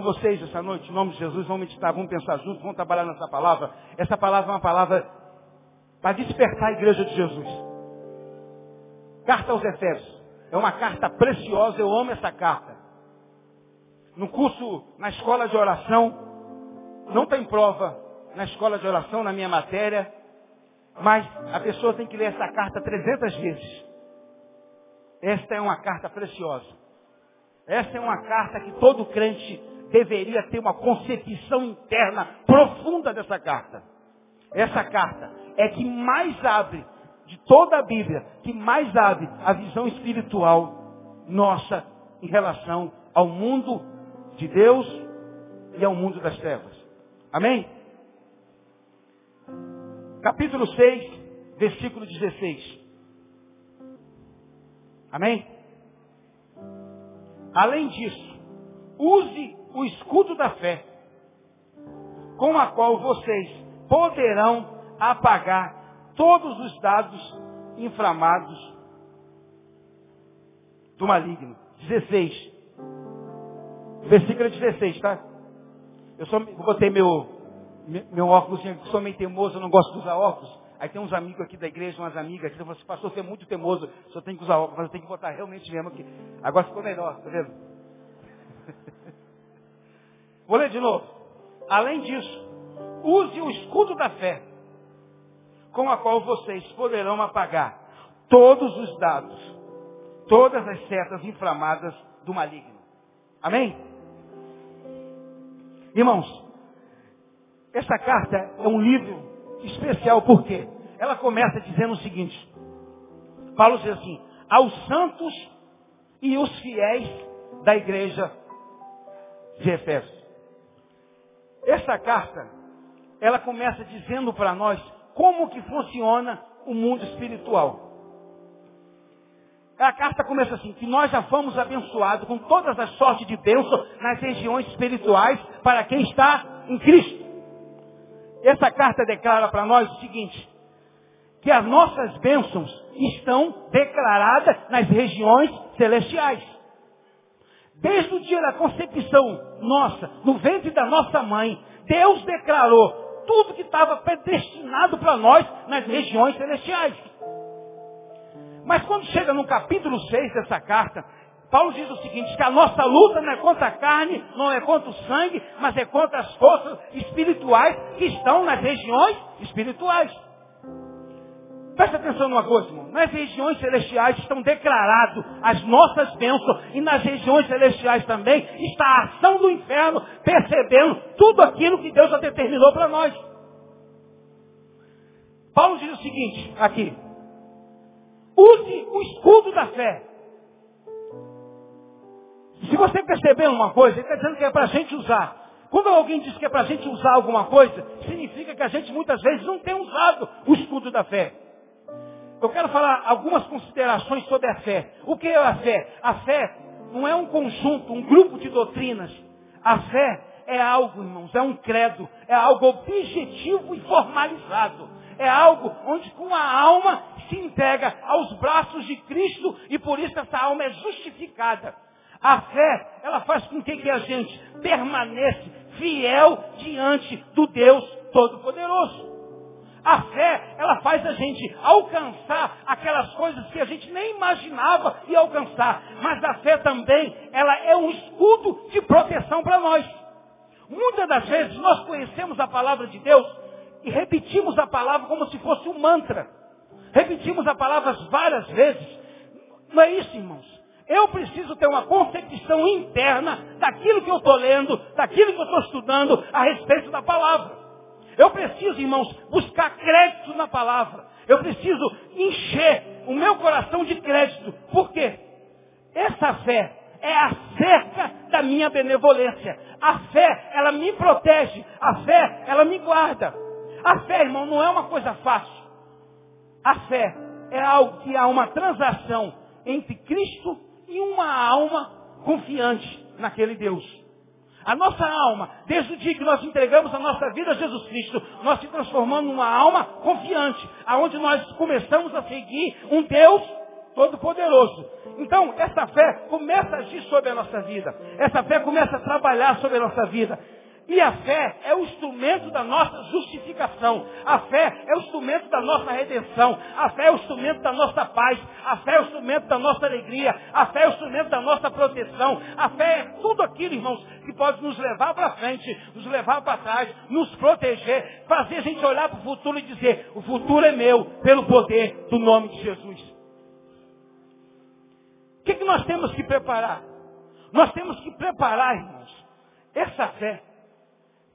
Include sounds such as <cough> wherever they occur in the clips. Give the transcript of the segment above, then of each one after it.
com vocês essa noite, em nome de Jesus, vamos meditar, vamos pensar juntos, vamos trabalhar nessa palavra. Essa palavra é uma palavra para despertar a igreja de Jesus. Carta aos Efésios. É uma carta preciosa, eu amo essa carta. No curso, na escola de oração, não tem prova na escola de oração, na minha matéria, mas a pessoa tem que ler essa carta 300 vezes. Esta é uma carta preciosa. Esta é uma carta que todo crente deveria ter uma concepção interna profunda dessa carta. Essa carta é que mais abre de toda a Bíblia, que mais abre a visão espiritual nossa em relação ao mundo de Deus e ao mundo das trevas. Amém? Capítulo 6, versículo 16. Amém? Além disso, use o escudo da fé, com a qual vocês poderão apagar todos os dados inflamados do maligno. 16. Versículo 16, tá? Eu só botei meu, meu óculos, sou meio teimoso, eu não gosto de usar óculos. Aí tem uns amigos aqui da igreja, umas amigas aqui, que falam assim, pastor, você é muito teimoso, só tem que usar óculos, mas eu tenho que botar realmente mesmo aqui. Agora ficou melhor, tá vendo? <laughs> Vou ler de novo. Além disso, use o escudo da fé, com a qual vocês poderão apagar todos os dados, todas as setas inflamadas do maligno. Amém? Irmãos, essa carta é um livro especial porque ela começa dizendo o seguinte: Paulo diz assim, aos santos e os fiéis da igreja de Efésios. Essa carta, ela começa dizendo para nós como que funciona o mundo espiritual. A carta começa assim, que nós já fomos abençoados com todas as sortes de bênção nas regiões espirituais para quem está em Cristo. Essa carta declara para nós o seguinte, que as nossas bênçãos estão declaradas nas regiões celestiais. Desde o dia da concepção nossa, no ventre da nossa mãe, Deus declarou tudo que estava predestinado para nós nas regiões celestiais. Mas quando chega no capítulo 6 dessa carta, Paulo diz o seguinte, que a nossa luta não é contra a carne, não é contra o sangue, mas é contra as forças espirituais que estão nas regiões espirituais. Presta atenção numa coisa, irmão. Nas regiões celestiais estão declaradas as nossas bênçãos e nas regiões celestiais também está a ação do inferno percebendo tudo aquilo que Deus já determinou para nós. Paulo diz o seguinte aqui. Use o escudo da fé. Se você perceber uma coisa, ele está dizendo que é para a gente usar. Quando alguém diz que é para a gente usar alguma coisa, significa que a gente muitas vezes não tem usado o escudo da fé. Eu quero falar algumas considerações sobre a fé. O que é a fé? A fé não é um conjunto, um grupo de doutrinas. A fé é algo, irmãos, é um credo, é algo objetivo e formalizado. É algo onde com a alma se entrega aos braços de Cristo e por isso essa alma é justificada. A fé, ela faz com que, a gente permaneça fiel diante do Deus Todo-Poderoso. A fé, ela faz a gente alcançar aquelas coisas que a gente nem imaginava e alcançar. Mas a fé também, ela é um escudo de proteção para nós. Muitas das vezes nós conhecemos a palavra de Deus e repetimos a palavra como se fosse um mantra. Repetimos a palavra várias vezes. Não é isso, irmãos. Eu preciso ter uma concepção interna daquilo que eu estou lendo, daquilo que eu estou estudando a respeito da palavra. Eu preciso, irmãos, buscar crédito na palavra. Eu preciso encher o meu coração de crédito. Por quê? Essa fé é acerca da minha benevolência. A fé, ela me protege. A fé, ela me guarda. A fé, irmão, não é uma coisa fácil. A fé é algo que há uma transação entre Cristo e uma alma confiante naquele Deus. A nossa alma, desde o dia que nós entregamos a nossa vida a Jesus Cristo, nós se transformamos numa alma confiante, aonde nós começamos a seguir um Deus Todo-Poderoso. Então, essa fé começa a agir sobre a nossa vida. Essa fé começa a trabalhar sobre a nossa vida. E a fé é o instrumento da nossa justificação. A fé é o instrumento da nossa redenção. A fé é o instrumento da nossa paz. A fé é o instrumento da nossa alegria. A fé é o instrumento da nossa proteção. A fé é tudo aquilo, irmãos, que pode nos levar para frente, nos levar para trás, nos proteger, fazer a gente olhar para o futuro e dizer, o futuro é meu, pelo poder do nome de Jesus. O que, que nós temos que preparar? Nós temos que preparar, irmãos, essa fé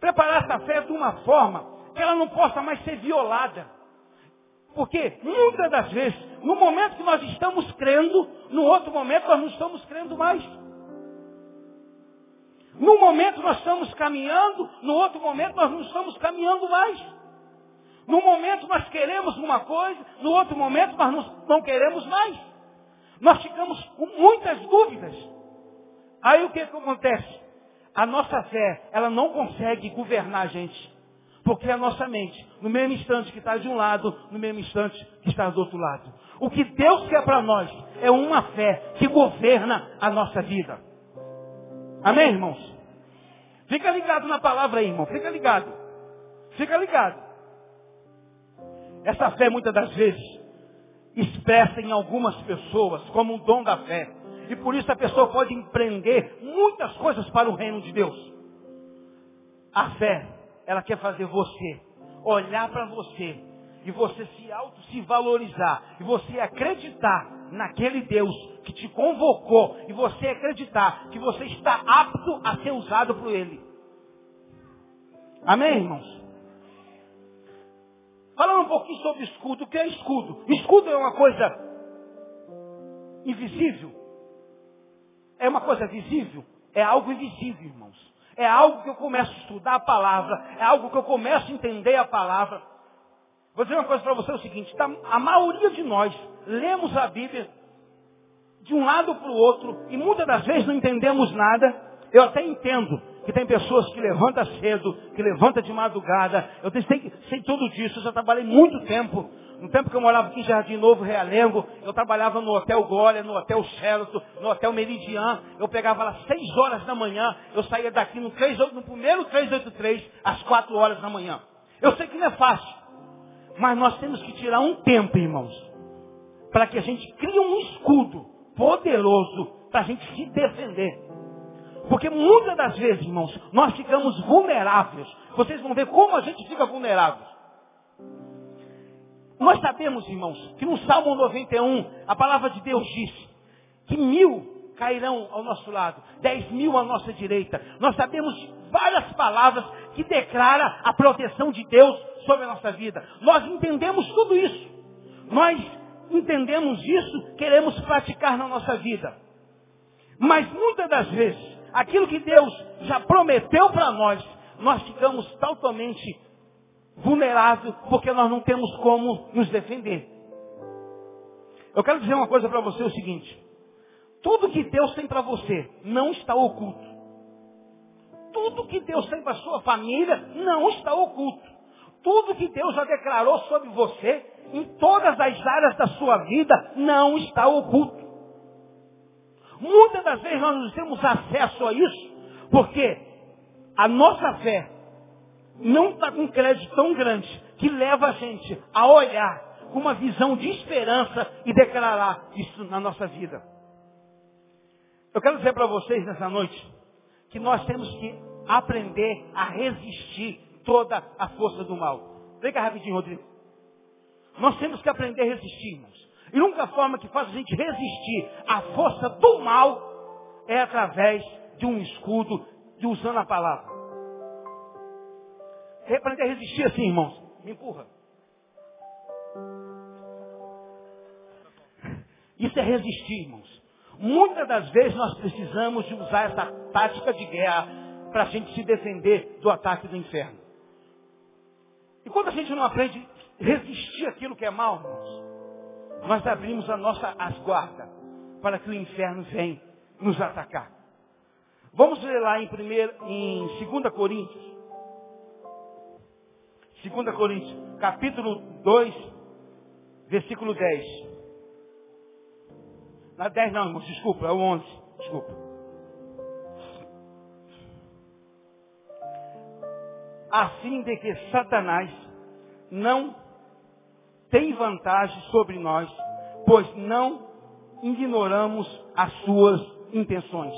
Preparar essa fé de uma forma que ela não possa mais ser violada. Porque muitas das vezes, no momento que nós estamos crendo, no outro momento nós não estamos crendo mais. No momento nós estamos caminhando, no outro momento nós não estamos caminhando mais. No momento nós queremos uma coisa, no outro momento nós não queremos mais. Nós ficamos com muitas dúvidas. Aí o que, que acontece? A nossa fé, ela não consegue governar a gente. Porque a nossa mente, no mesmo instante que está de um lado, no mesmo instante que está do outro lado. O que Deus quer para nós é uma fé que governa a nossa vida. Amém, irmãos? Fica ligado na palavra aí, irmão. Fica ligado. Fica ligado. Essa fé, muitas das vezes, expressa em algumas pessoas como um dom da fé. E por isso a pessoa pode empreender muitas coisas para o reino de Deus. A fé, ela quer fazer você olhar para você e você se auto se valorizar e você acreditar naquele Deus que te convocou e você acreditar que você está apto a ser usado por ele. Amém, irmãos? Falando um pouquinho sobre escudo, o que é escudo? Escudo é uma coisa invisível, é uma coisa visível? É algo invisível, irmãos. É algo que eu começo a estudar a palavra. É algo que eu começo a entender a palavra. Vou dizer uma coisa para você, é o seguinte. Tá, a maioria de nós lemos a Bíblia de um lado para o outro e muitas das vezes não entendemos nada. Eu até entendo que tem pessoas que levantam cedo, que levantam de madrugada. Eu sei, sei tudo disso. Eu já trabalhei muito tempo no tempo que eu morava aqui em Jardim Novo, Realengo, eu trabalhava no Hotel Glória, no Hotel Sheraton, no Hotel Meridian. Eu pegava lá 6 horas da manhã, eu saía daqui no, 3, no primeiro 383, às 4 horas da manhã. Eu sei que não é fácil, mas nós temos que tirar um tempo, irmãos, para que a gente crie um escudo poderoso para a gente se defender. Porque muitas das vezes, irmãos, nós ficamos vulneráveis. Vocês vão ver como a gente fica vulnerável. Nós sabemos, irmãos, que no Salmo 91, a palavra de Deus diz que mil cairão ao nosso lado, dez mil à nossa direita. Nós sabemos várias palavras que declaram a proteção de Deus sobre a nossa vida. Nós entendemos tudo isso. Nós entendemos isso, queremos praticar na nossa vida. Mas muitas das vezes, aquilo que Deus já prometeu para nós, nós ficamos totalmente vulnerável porque nós não temos como nos defender. Eu quero dizer uma coisa para você o seguinte. Tudo que Deus tem para você não está oculto. Tudo que Deus tem para sua família não está oculto. Tudo que Deus já declarou sobre você, em todas as áreas da sua vida, não está oculto. Muitas das vezes nós não temos acesso a isso, porque a nossa fé não está com crédito tão grande que leva a gente a olhar com uma visão de esperança e declarar isso na nossa vida. Eu quero dizer para vocês nessa noite que nós temos que aprender a resistir toda a força do mal. Vem rapidinho, Rodrigo. Nós temos que aprender a resistir, irmãos. E a única forma que faz a gente resistir à força do mal é através de um escudo, de usando a palavra. Aprender a resistir assim, irmãos. Me empurra. Isso é resistir, irmãos. Muitas das vezes nós precisamos de usar essa tática de guerra para a gente se defender do ataque do inferno. E quando a gente não aprende a resistir aquilo que é mal, irmãos, nós abrimos a nossa asguarda para que o inferno venha nos atacar. Vamos ler lá em, primeiro, em 2 Coríntios, 2 Coríntios, capítulo 2, versículo 10. Na 10 não, irmãos, desculpa, é o 11. Desculpa. A fim de que Satanás não tem vantagem sobre nós, pois não ignoramos as suas intenções.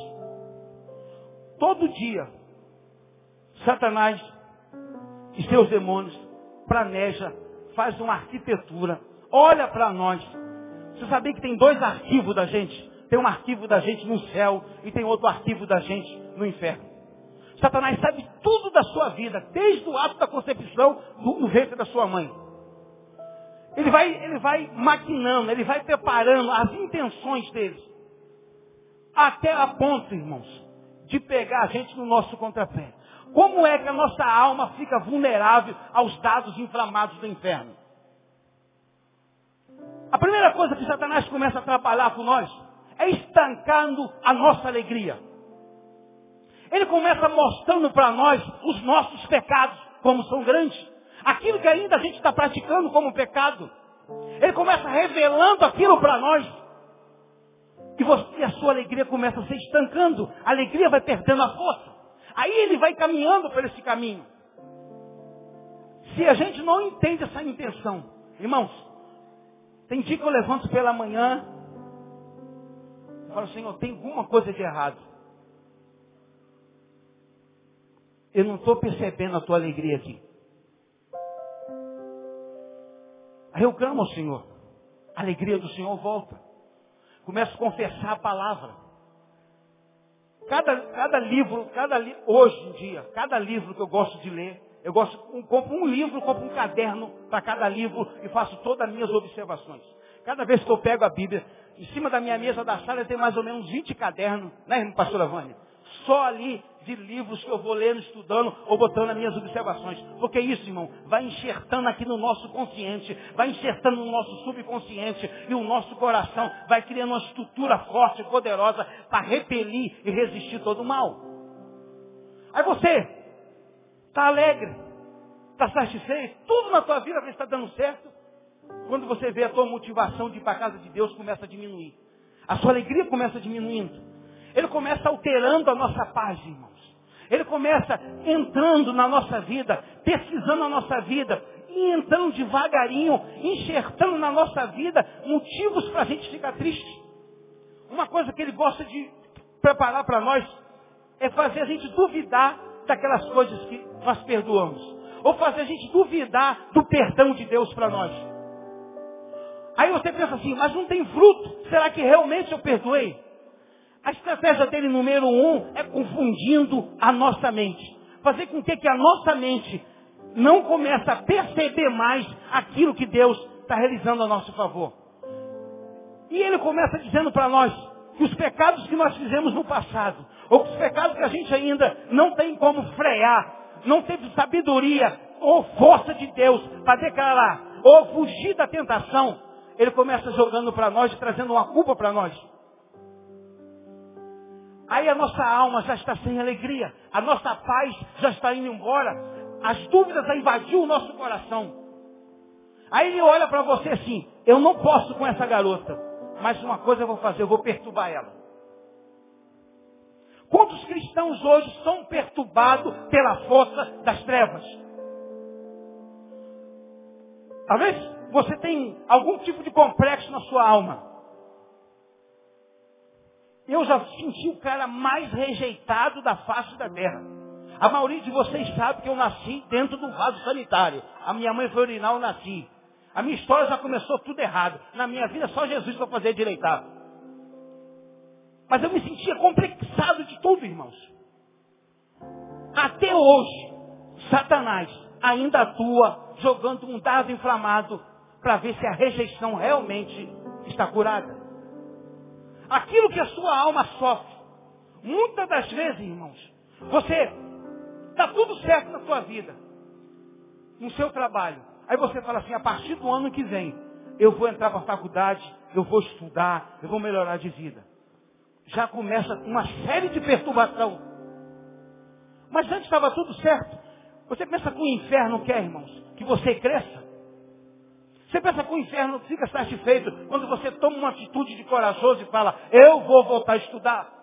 Todo dia, Satanás e seus demônios planeja, faz uma arquitetura, olha para nós. Você sabia que tem dois arquivos da gente? Tem um arquivo da gente no céu e tem outro arquivo da gente no inferno. Satanás sabe tudo da sua vida, desde o ato da concepção do, ventre da sua mãe. Ele vai, ele vai maquinando, ele vai preparando as intenções deles. Até a ponto, irmãos, de pegar a gente no nosso contrapé. Como é que a nossa alma fica vulnerável aos dados inflamados do inferno? A primeira coisa que Satanás começa a trabalhar com nós é estancando a nossa alegria. Ele começa mostrando para nós os nossos pecados, como são grandes. Aquilo que ainda a gente está praticando como pecado. Ele começa revelando aquilo para nós. E, você, a sua alegria começa a se estancando. A alegria vai perdendo a força. Aí ele vai caminhando por esse caminho. Se a gente não entende essa intenção, irmãos, tem dia que eu levanto pela manhã e falo, Senhor, tem alguma coisa de errado. Eu não estou percebendo a tua alegria aqui. Eu clamo ao Senhor. A alegria do Senhor volta. Começo a confessar a palavra. Cada, cada livro, cada li, hoje em dia, cada livro que eu gosto de ler, eu gosto, um, compro um livro, compro um caderno para cada livro e faço todas as minhas observações. Cada vez que eu pego a Bíblia, em cima da minha mesa da sala tem mais ou menos 20 cadernos, né, pastora Vânia? Só ali de livros que eu vou lendo, estudando ou botando as minhas observações. Porque isso, irmão, vai enxertando aqui no nosso consciente, vai enxertando no nosso subconsciente e o nosso coração vai criando uma estrutura forte e poderosa para repelir e resistir todo o mal. Aí você está alegre, está satisfeito, tudo na tua vida está dando certo. Quando você vê a tua motivação de ir para a casa de Deus começa a diminuir. A sua alegria começa diminuindo. Ele começa alterando a nossa paz, irmãos. Ele começa entrando na nossa vida, pesquisando a nossa vida, e entrando devagarinho, enxertando na nossa vida motivos para a gente ficar triste. Uma coisa que ele gosta de preparar para nós é fazer a gente duvidar daquelas coisas que nós perdoamos. Ou fazer a gente duvidar do perdão de Deus para nós. Aí você pensa assim, mas não tem fruto. Será que realmente eu perdoei? A estratégia dele número um é confundindo a nossa mente. Fazer com que, que a nossa mente não comece a perceber mais aquilo que Deus está realizando a nosso favor. E ele começa dizendo para nós que os pecados que nós fizemos no passado, ou os pecados que a gente ainda não tem como frear, não teve sabedoria ou força de Deus para declarar, ou fugir da tentação, ele começa jogando para nós e trazendo uma culpa para nós. Aí a nossa alma já está sem alegria, a nossa paz já está indo embora, as dúvidas já invadiu o nosso coração. Aí ele olha para você assim, eu não posso com essa garota, mas uma coisa eu vou fazer, eu vou perturbar ela. Quantos cristãos hoje são perturbados pela força das trevas? Talvez você tenha algum tipo de complexo na sua alma. Eu já senti o cara mais rejeitado da face da terra. A maioria de vocês sabe que eu nasci dentro do vaso sanitário. A minha mãe foi urinar, eu nasci. A minha história já começou tudo errado. Na minha vida só Jesus para fazer direitar. Mas eu me sentia complexado de tudo, irmãos. Até hoje, Satanás ainda atua jogando um dado inflamado para ver se a rejeição realmente está curada aquilo que a sua alma sofre. Muitas das vezes, irmãos, você está tudo certo na sua vida, no seu trabalho. Aí você fala assim, a partir do ano que vem, eu vou entrar para a faculdade, eu vou estudar, eu vou melhorar de vida. Já começa uma série de perturbação. Mas antes estava tudo certo. Você pensa que o inferno quer, irmãos, que você cresça? Você pensa que o inferno fica satisfeito quando você toma uma atitude de corajoso e fala, eu vou voltar a estudar.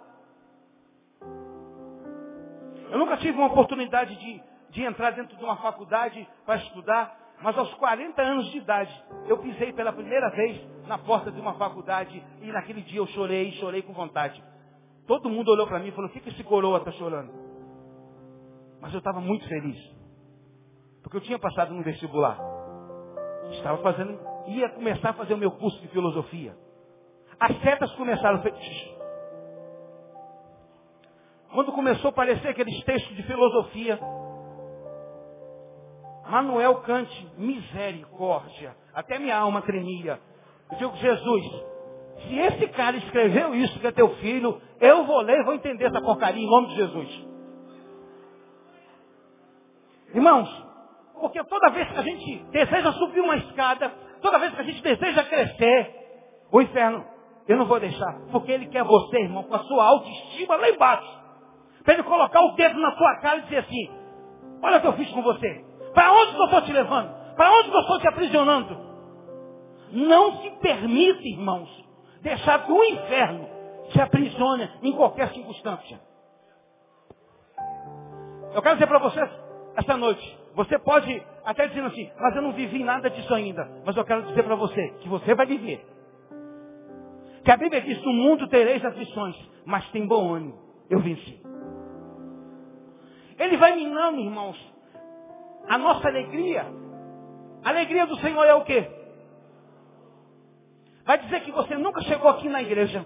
Eu nunca tive uma oportunidade de, de entrar dentro de uma faculdade para estudar, mas aos 40 anos de idade, eu pisei pela primeira vez na porta de uma faculdade e naquele dia eu chorei, chorei com vontade. Todo mundo olhou para mim e falou, o que, que esse coroa está chorando? Mas eu estava muito feliz. Porque eu tinha passado no vestibular. Estava fazendo, ia começar a fazer o meu curso de filosofia. As setas começaram Quando começou a aparecer aqueles textos de filosofia, Manuel Kant, misericórdia. Até minha alma tremia. Eu digo, Jesus, se esse cara escreveu isso que é teu filho, eu vou ler e vou entender essa porcaria em nome de Jesus. Irmãos, porque toda vez que a gente deseja subir uma escada, toda vez que a gente deseja crescer, o inferno, eu não vou deixar. Porque ele quer você, irmão, com a sua autoestima lá embaixo. Para ele colocar o dedo na sua cara e dizer assim, olha o que eu fiz com você. Para onde que eu estou te levando? Para onde que eu estou te aprisionando? Não se permita, irmãos, deixar que o inferno te aprisione em qualquer circunstância. Eu quero dizer para vocês, esta noite, você pode até dizer assim, mas eu não vivi nada disso ainda. Mas eu quero dizer para você que você vai viver. Que a Bíblia diz, no mundo tereis aflições, mas tem bom ânimo. Eu venci. Ele vai minando, irmãos, a nossa alegria. A alegria do Senhor é o quê? Vai dizer que você nunca chegou aqui na igreja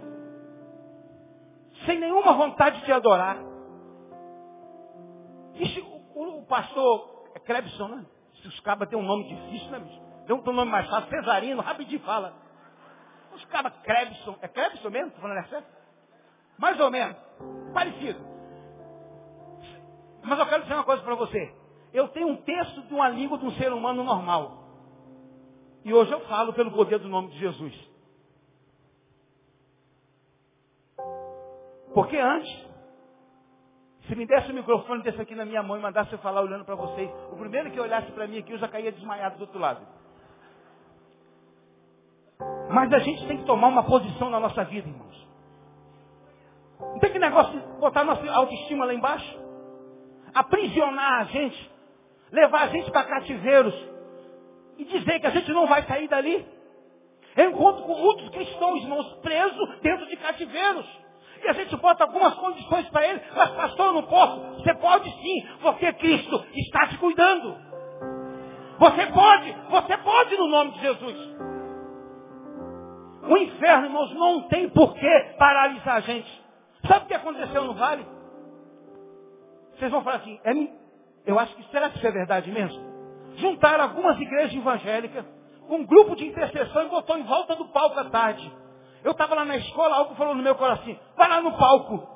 sem nenhuma vontade de adorar. O pastor Crebson, né? Se os cabas têm um nome difícil, né, bicho? Tem um nome mais fácil, Cesarino, rapidinho fala. Os cabas Crebson, é Crebson mesmo? Estou falando é certo? Mais ou menos. Parecido. Mas eu quero dizer uma coisa para você. Eu tenho um texto de uma língua de um ser humano normal. E hoje eu falo pelo poder do nome de Jesus. Porque antes, se me desse o microfone desse aqui na minha mão e mandasse eu falar olhando para vocês, o primeiro que olhasse para mim aqui, eu já caía desmaiado do outro lado. Mas a gente tem que tomar uma posição na nossa vida, irmãos. Não tem que negócio de botar nossa autoestima lá embaixo? Aprisionar a gente, levar a gente para cativeiros e dizer que a gente não vai sair dali. Eu encontro com muitos cristãos, irmãos, presos dentro de cativeiros. E a gente bota algumas condições para ele, mas pastor, eu não posso. Você pode sim, porque Cristo está te cuidando. Você pode, você pode no nome de Jesus. O inferno, irmãos, não tem por que paralisar a gente. Sabe o que aconteceu no vale? Vocês vão falar assim, é, eu acho que será que isso é verdade mesmo? Juntaram algumas igrejas evangélicas, um grupo de intercessão e botou em volta do palco à tarde. Eu estava lá na escola, algo falou no meu coração, vai lá no palco.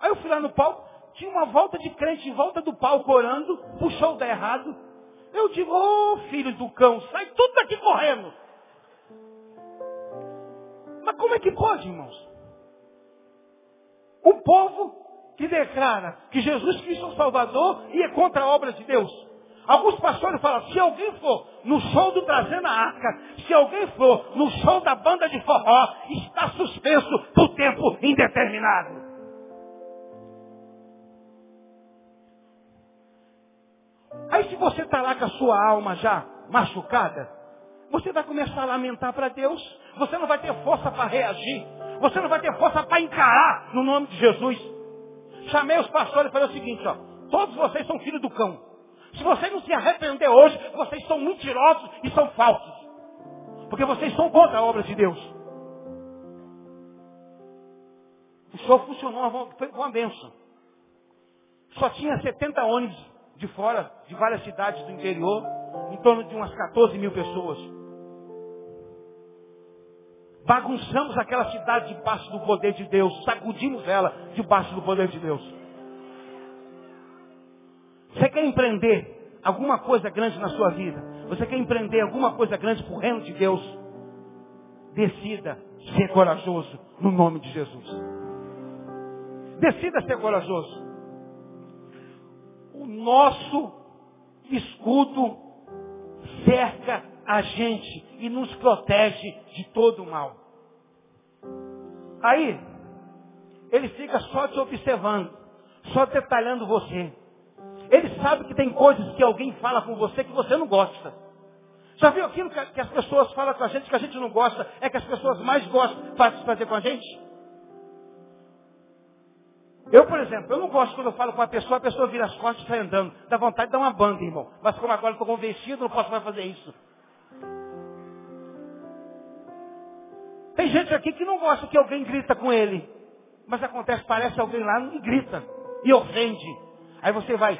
Aí eu fui lá no palco, tinha uma volta de crente em volta do palco orando, puxou o da errado. Eu digo, ô oh, filho do cão, sai tudo daqui correndo. Mas como é que pode, irmãos? O povo que declara que Jesus Cristo é o Salvador e é contra a obra de Deus. Alguns pastores falam, se alguém for no show do Trazendo a Arca, se alguém for no show da banda de forró, está suspenso por tempo indeterminado. Aí se você está lá com a sua alma já machucada, você vai começar a lamentar para Deus. Você não vai ter força para reagir. Você não vai ter força para encarar no nome de Jesus. Chamei os pastores e falei o seguinte, ó. Todos vocês são filhos do cão. Se você não se arrepender hoje, vocês são mentirosos e são falsos. Porque vocês são contra a obra de Deus. O show funcionou, foi uma benção. Só tinha 70 ônibus de fora, de várias cidades do interior, em torno de umas 14 mil pessoas. Bagunçamos aquela cidade debaixo do poder de Deus, sacudimos ela debaixo do poder de Deus. Você quer empreender alguma coisa grande na sua vida? Você quer empreender alguma coisa grande para o reino de Deus? Decida ser corajoso no nome de Jesus. Decida ser corajoso. O nosso escudo cerca a gente e nos protege de todo o mal. Aí, ele fica só te observando, só detalhando você. Ele sabe que tem coisas que alguém fala com você que você não gosta. Já viu aquilo que as pessoas falam com a gente que a gente não gosta, é que as pessoas mais gostam de fazer com a gente? Eu, por exemplo, eu não gosto quando eu falo com uma pessoa, a pessoa vira as costas e sai andando. Dá vontade de dar uma banda, irmão. Mas como agora estou convencido, não posso mais fazer isso. Tem gente aqui que não gosta que alguém grita com ele. Mas acontece, parece alguém lá e grita. E ofende. Aí você vai.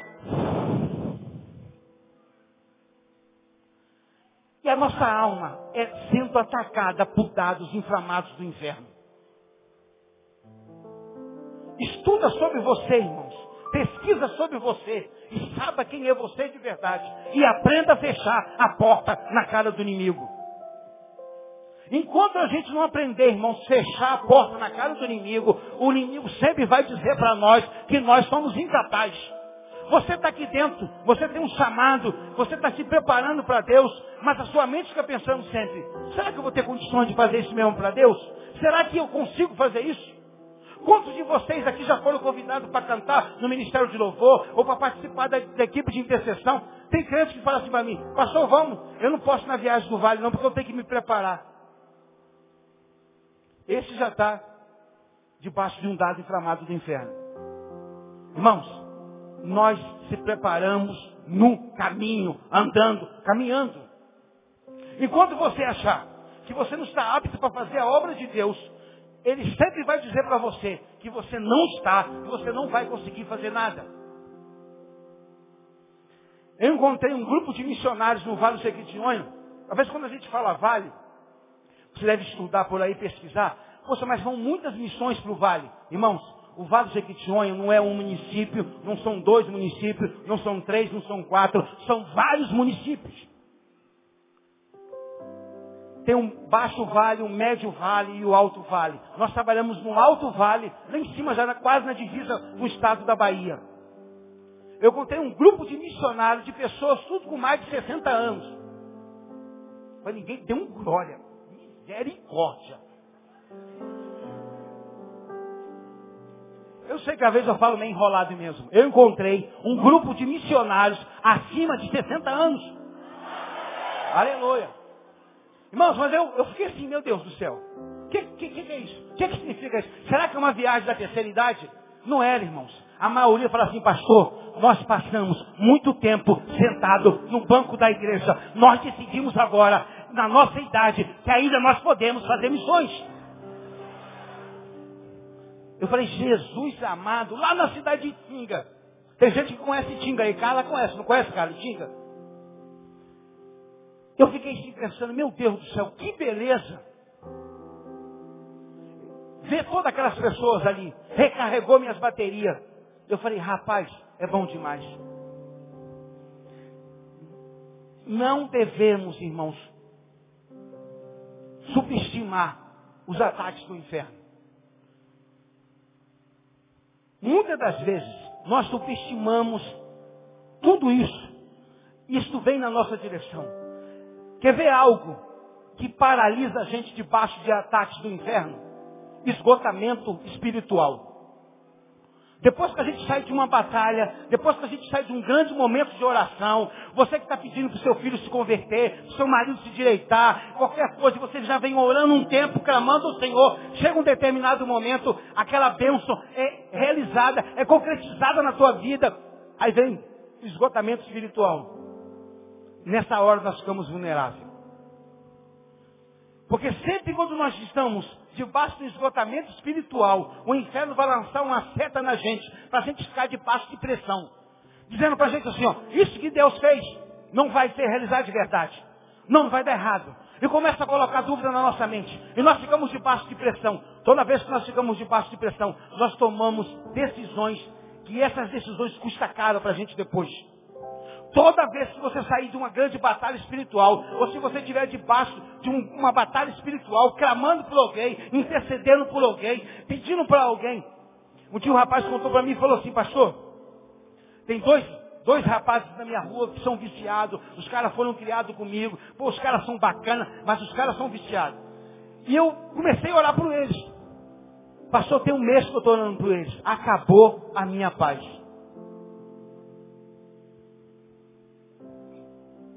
E a nossa alma é sendo atacada por dados inflamados do inferno. Estuda sobre você, irmãos. Pesquisa sobre você. E saiba quem é você de verdade. E aprenda a fechar a porta na cara do inimigo. Enquanto a gente não aprender, irmãos, fechar a porta na cara do inimigo, o inimigo sempre vai dizer para nós que nós somos incapazes. Você está aqui dentro, você tem um chamado, você está se preparando para Deus, mas a sua mente fica pensando sempre, será que eu vou ter condições de fazer isso mesmo para Deus? Será que eu consigo fazer isso? Quantos de vocês aqui já foram convidados para cantar no Ministério de Louvor ou para participar da, da, equipe de intercessão? Tem crentes que falam assim para mim, pastor, vamos, eu não posso na viagem do vale não, porque eu tenho que me preparar. Esse já está debaixo de um dado inflamado do inferno. Irmãos, nós se preparamos no caminho, andando, caminhando. Enquanto você achar que você não está apto para fazer a obra de Deus, ele sempre vai dizer para você que você não está, que você não vai conseguir fazer nada. Eu encontrei um grupo de missionários no Vale do Jequitinhonha. Às vezes quando a gente fala vale, você deve estudar por aí, pesquisar. Poxa, mas vão muitas missões para o vale. Irmãos, o Vale do Jequitinhonha não é um município, não são dois municípios, não são três, não são quatro, são vários municípios. Tem um baixo vale, um médio vale e o alto vale. Nós trabalhamos no alto vale, lá em cima, já quase na divisa do estado da Bahia. Eu contei um grupo de missionários, de pessoas, tudo com mais de 60 anos. Mas ninguém deu um glória. Misericórdia. Eu sei que às vezes eu falo meio enrolado mesmo. Eu encontrei um grupo de missionários acima de 60 anos. Aleluia. Irmãos, mas eu, eu fiquei assim, meu Deus do céu. O que, que, que, é isso? O que, que significa isso? Será que é uma viagem da terceira idade? Não era, irmãos. A maioria fala assim, pastor, nós passamos muito tempo sentado no banco da igreja. Nós decidimos agora, na nossa idade, que ainda nós podemos fazer missões. Eu falei, Jesus amado, lá na cidade de Tinga. Tem gente que conhece Tinga aí, Carla conhece, não conhece Carla Tinga? Eu fiquei assim pensando, meu Deus do céu, que beleza. Ver todas aquelas pessoas ali, recarregou minhas baterias. Eu falei, rapaz, é bom demais. Não devemos, irmãos, subestimar os ataques do inferno. Muitas das vezes, nós subestimamos tudo isso. Isto vem na nossa direção. Quer ver algo que paralisa a gente debaixo de ataques do inferno? Esgotamento espiritual. Depois que a gente sai de uma batalha, depois que a gente sai de um grande momento de oração, você que está pedindo para o seu filho se converter, para o seu marido se direitar, qualquer coisa, você já vem orando um tempo, clamando ao Senhor, chega um determinado momento, aquela bênção é realizada, é concretizada na tua vida, aí vem esgotamento espiritual. Nessa hora nós ficamos vulneráveis. Porque sempre quando nós estamos debaixo do esgotamento espiritual, o inferno vai lançar uma seta na gente, para a gente ficar debaixo de pressão. Dizendo para a gente assim, ó, isso que Deus fez não vai ser realizado de verdade. Não vai dar errado. E começa a colocar dúvida na nossa mente. E nós ficamos debaixo de pressão. Toda vez que nós ficamos debaixo de pressão, nós tomamos decisões que essas decisões custam caro para a gente depois. Toda vez que você sair de uma grande batalha espiritual, ou se você estiver debaixo de um, uma batalha espiritual, clamando por alguém, intercedendo por alguém, pedindo para alguém. Um dia um rapaz contou para mim e falou assim, pastor, tem dois, dois rapazes na minha rua que são viciados, os caras foram criados comigo, pô, os caras são bacanas, mas os caras são viciados. E eu comecei a orar por eles. Passou tem um mês que eu estou orando por eles. Acabou a minha paz.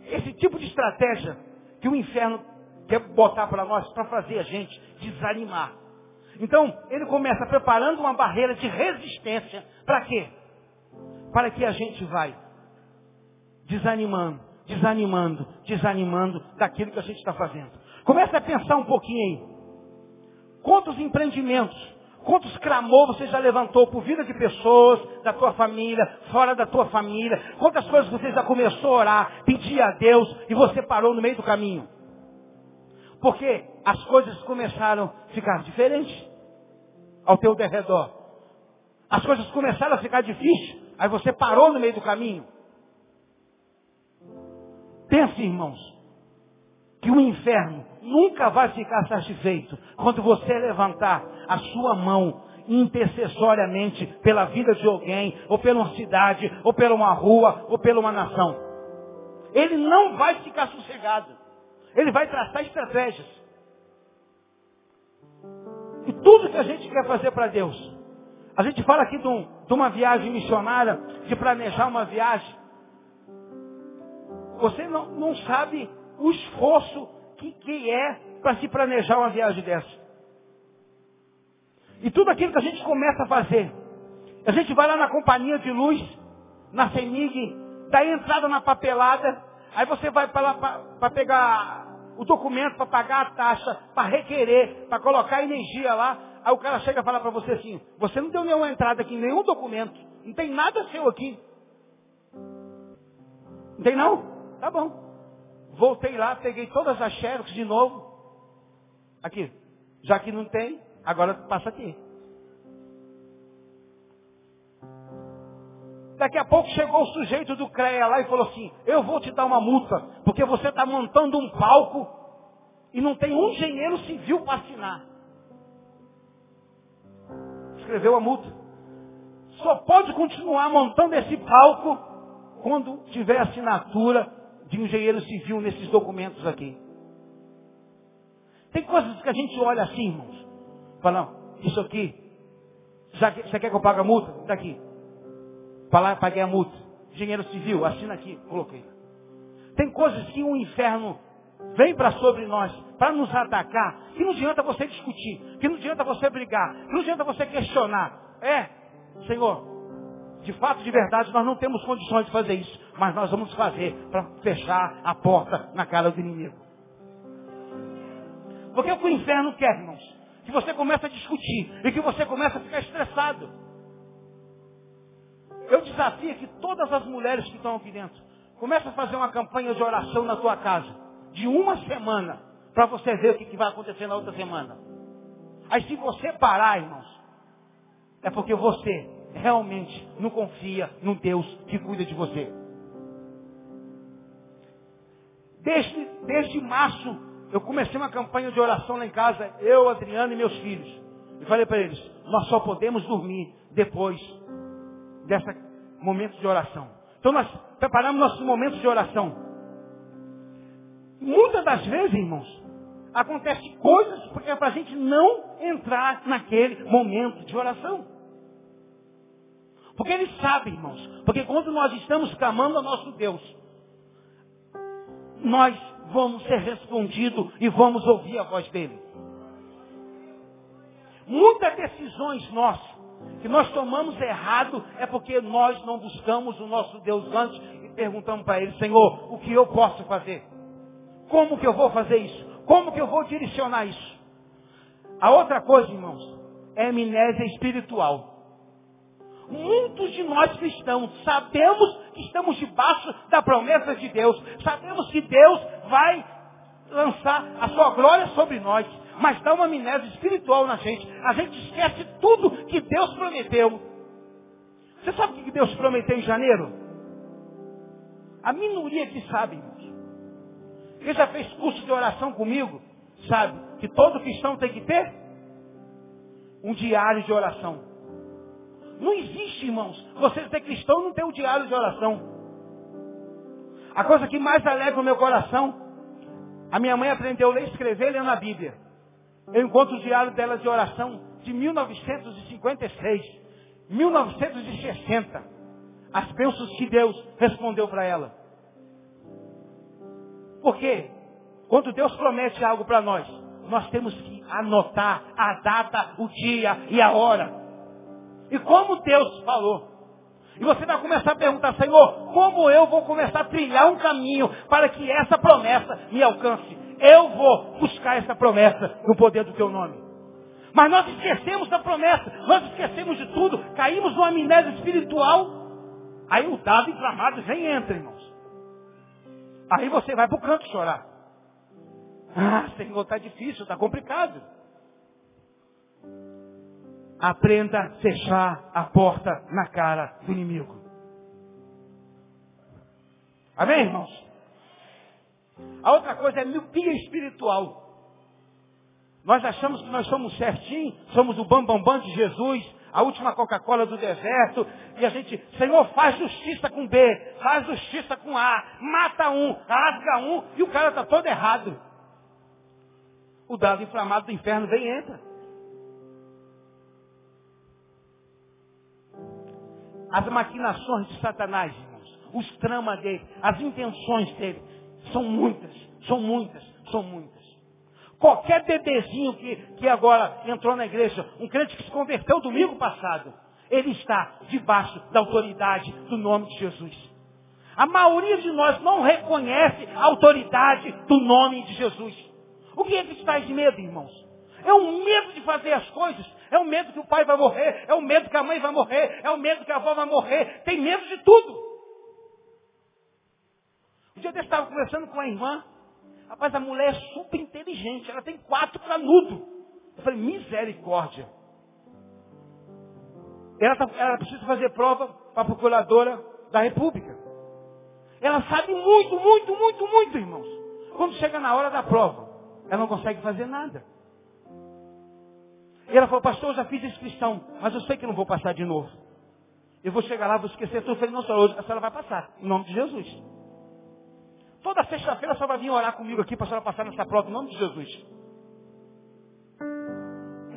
Esse tipo de estratégia que o inferno quer botar para nós, para fazer a gente desanimar. Então, ele começa preparando uma barreira de resistência. Para quê? Para que a gente vai desanimando, desanimando, desanimando daquilo que a gente está fazendo. Começa a pensar um pouquinho aí. Quantos empreendimentos Quantos clamor você já levantou por vida de pessoas, da tua família, fora da tua família? Quantas coisas você já começou a orar, pedir a Deus e você parou no meio do caminho? Porque as coisas começaram a ficar diferentes ao teu derredor. As coisas começaram a ficar difíceis, aí você parou no meio do caminho. Pense, irmãos, que o inferno nunca vai ficar satisfeito quando você levantar a sua mão intercessoriamente pela vida de alguém, ou pela uma cidade, ou pela uma rua, ou pela uma nação. Ele não vai ficar sossegado. Ele vai traçar estratégias. E tudo que a gente quer fazer para Deus. A gente fala aqui de, um, de uma viagem missionária, de planejar uma viagem. Você não, não sabe o esforço que, que é para se planejar uma viagem dessa. E tudo aquilo que a gente começa a fazer. A gente vai lá na companhia de luz, na CEMIG, dá entrada na papelada, aí você vai para lá para pegar o documento, para pagar a taxa, para requerer, para colocar energia lá. Aí o cara chega e fala para você assim, você não deu nenhuma entrada aqui, nenhum documento. Não tem nada seu aqui. Não tem não? Tá bom. Voltei lá, peguei todas as xerox de novo. Aqui. Já que não tem, agora passa aqui. Daqui a pouco chegou o sujeito do CREA lá e falou assim, eu vou te dar uma multa, porque você está montando um palco e não tem um engenheiro civil para assinar. Escreveu a multa. Só pode continuar montando esse palco quando tiver assinatura de um engenheiro civil nesses documentos aqui. Tem coisas que a gente olha assim, irmãos. Fala, isso aqui, você quer que eu pague a multa? Daqui. Fala, paguei a multa. Engenheiro civil, assina aqui, coloquei. Tem coisas que o inferno vem para sobre nós, para nos atacar, que não adianta você discutir, que não adianta você brigar, que não adianta você questionar. É, Senhor, de fato, de verdade, nós não temos condições de fazer isso. Mas nós vamos fazer para fechar a porta na cara do inimigo. Porque o que o inferno quer, irmãos? Que você comece a discutir e que você comece a ficar estressado. Eu desafio que todas as mulheres que estão aqui dentro, comece a fazer uma campanha de oração na tua casa. De uma semana. Para você ver o que vai acontecer na outra semana. Aí se você parar, irmãos, é porque você realmente não confia no Deus que cuida de você. Desde, desde março, eu comecei uma campanha de oração lá em casa, eu, Adriano e meus filhos. E falei para eles, nós só podemos dormir depois desse momento de oração. Então nós preparamos nossos momentos de oração. Muitas das vezes, irmãos, acontece coisas porque é para a gente não entrar naquele momento de oração. Porque ele sabe, irmãos. Porque quando nós estamos clamando ao nosso Deus, nós vamos ser respondidos e vamos ouvir a voz dele. Muitas decisões nossas que nós tomamos errado é porque nós não buscamos o nosso Deus antes e perguntamos para ele, Senhor, o que eu posso fazer? Como que eu vou fazer isso? Como que eu vou direcionar isso? A outra coisa, irmãos, é amnésia espiritual. Muitos de nós cristãos sabemos que estamos debaixo da promessa de Deus. Sabemos que Deus vai lançar a sua glória sobre nós. Mas dá uma amnésia espiritual na gente. A gente esquece tudo que Deus prometeu. Você sabe o que Deus prometeu em janeiro? A minoria que sabe, irmãos. Quem já fez curso de oração comigo, sabe que todo cristão tem que ter um diário de oração. Não existe, irmãos, você ser cristão não ter o diário de oração. A coisa que mais alegra o meu coração, a minha mãe aprendeu a ler e escrever lendo a Bíblia. Eu encontro o diário dela de oração de 1956, 1960. As bênçãos que Deus respondeu para ela. Por quê? Quando Deus promete algo para nós, nós temos que anotar a data, o dia e a hora. E como Deus falou. E você vai começar a perguntar, Senhor, como eu vou começar a trilhar um caminho para que essa promessa me alcance? Eu vou buscar essa promessa no poder do teu nome. Mas nós esquecemos da promessa, nós esquecemos de tudo, caímos numa amnésia espiritual. Aí o dado inflamado vem entra, irmãos. Aí você vai para o canto chorar. Ah, Senhor, está difícil, está complicado. Aprenda a fechar a porta na cara do inimigo. Amém, irmãos? A outra coisa é miopia espiritual. Nós achamos que nós somos certinhos, somos o bambambam bam, bam de Jesus, a última Coca-Cola do deserto, e a gente, Senhor, faz justiça com B, faz justiça com A, mata um, rasga um, e o cara está todo errado. O dado inflamado do inferno vem e entra. As maquinações de Satanás, irmãos, os tramas dele, as intenções dele, são muitas, são muitas, são muitas. Qualquer bebezinho que, que agora entrou na igreja, um crente que se converteu domingo passado, ele está debaixo da autoridade do nome de Jesus. A maioria de nós não reconhece a autoridade do nome de Jesus. O que é que está de medo, irmãos? É o medo de fazer as coisas. É o medo que o pai vai morrer. É o medo que a mãe vai morrer. É o medo que a avó vai morrer. Tem medo de tudo. Um dia eu estava conversando com a irmã. Rapaz, a mulher é super inteligente. Ela tem quatro canudos. Eu falei, misericórdia. Ela, tá, ela precisa fazer prova para a procuradora da República. Ela sabe muito, muito, muito, muito, irmãos. Quando chega na hora da prova, ela não consegue fazer nada. E ela falou, pastor, eu já fiz inscrição, mas eu sei que não vou passar de novo. Eu vou chegar lá, vou esquecer tudo. Eu falei, não, senhor, hoje a senhora vai passar, em nome de Jesus. Toda sexta-feira a senhora vai vir orar comigo aqui para a senhora passar nessa prova, em nome de Jesus.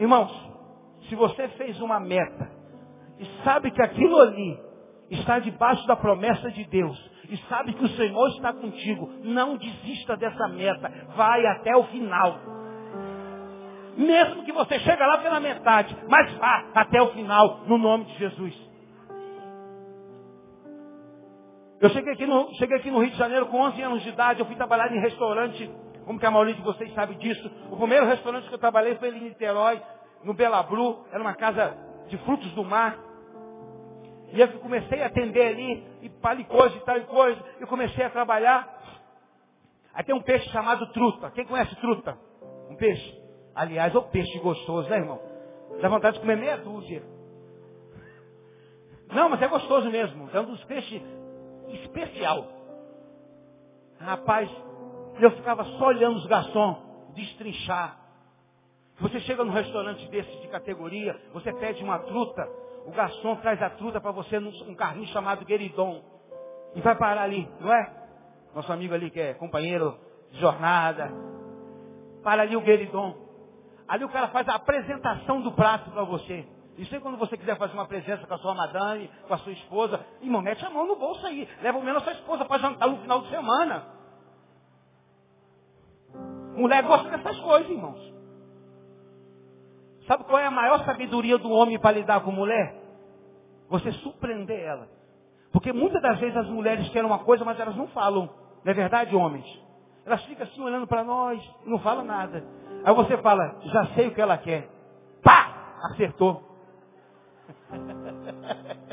Irmãos, se você fez uma meta e sabe que aquilo ali está debaixo da promessa de Deus e sabe que o Senhor está contigo, não desista dessa meta, vai até o final. Mesmo que você chegue lá pela metade, mas vá até o final, no nome de Jesus. Eu cheguei aqui, no, cheguei aqui no Rio de Janeiro com 11 anos de idade, eu fui trabalhar em restaurante, como que a maioria de vocês sabe disso. O primeiro restaurante que eu trabalhei foi em Niterói, no Belabru, era uma casa de frutos do mar. E eu comecei a atender ali, e tal e e tal e coisa, e comecei a trabalhar. Aí tem um peixe chamado truta. Quem conhece truta? Um peixe? Aliás, um peixe gostoso, né, irmão? Dá vontade de comer meia dúzia. Não, mas é gostoso mesmo. É um dos peixes especial. Rapaz, eu ficava só olhando os garçons destrinchar. Você chega num restaurante desse de categoria, você pede uma truta, o garçom traz a truta para você num carrinho chamado Gueridon. E vai parar ali, não é? Nosso amigo ali que é companheiro de jornada. Para ali o Gueridon. Ali o cara faz a apresentação do prato para você. Isso aí quando você quiser fazer uma presença com a sua madame, com a sua esposa, irmão, mete a mão no bolso aí. Leva o menos a sua esposa para jantar no final de semana. Mulher gosta dessas coisas, irmãos. Sabe qual é a maior sabedoria do homem para lidar com mulher? Você surpreender ela. Porque muitas das vezes as mulheres querem uma coisa, mas elas não falam. Não é verdade, homens? Elas ficam assim olhando para nós, não falam nada. Aí você fala, já sei o que ela quer. Pá! Acertou. <laughs>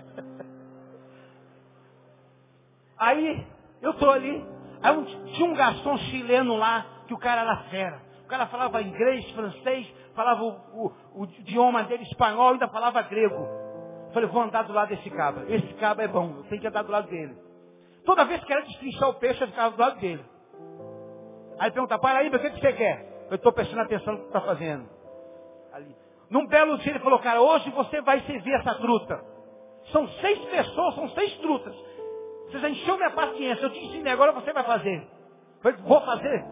Aí, eu estou ali. Aí tinha um garçom chileno lá, que o cara era fera. O cara falava inglês, francês, falava o, o, o idioma dele espanhol, ainda falava grego. Falei, vou andar do lado desse cabra. Esse cabra é bom, eu tenho que andar do lado dele. Toda vez que era destrinchar o peixe, eu ficava do lado dele. Aí pergunta, para aí, o que, que você quer? Eu estou prestando atenção no que está fazendo. Ali. Num belo dia ele falou, cara, hoje você vai servir essa truta. São seis pessoas, são seis trutas. Você já encheu minha paciência. Eu te ensinei, agora você vai fazer. Eu falei, vou fazer.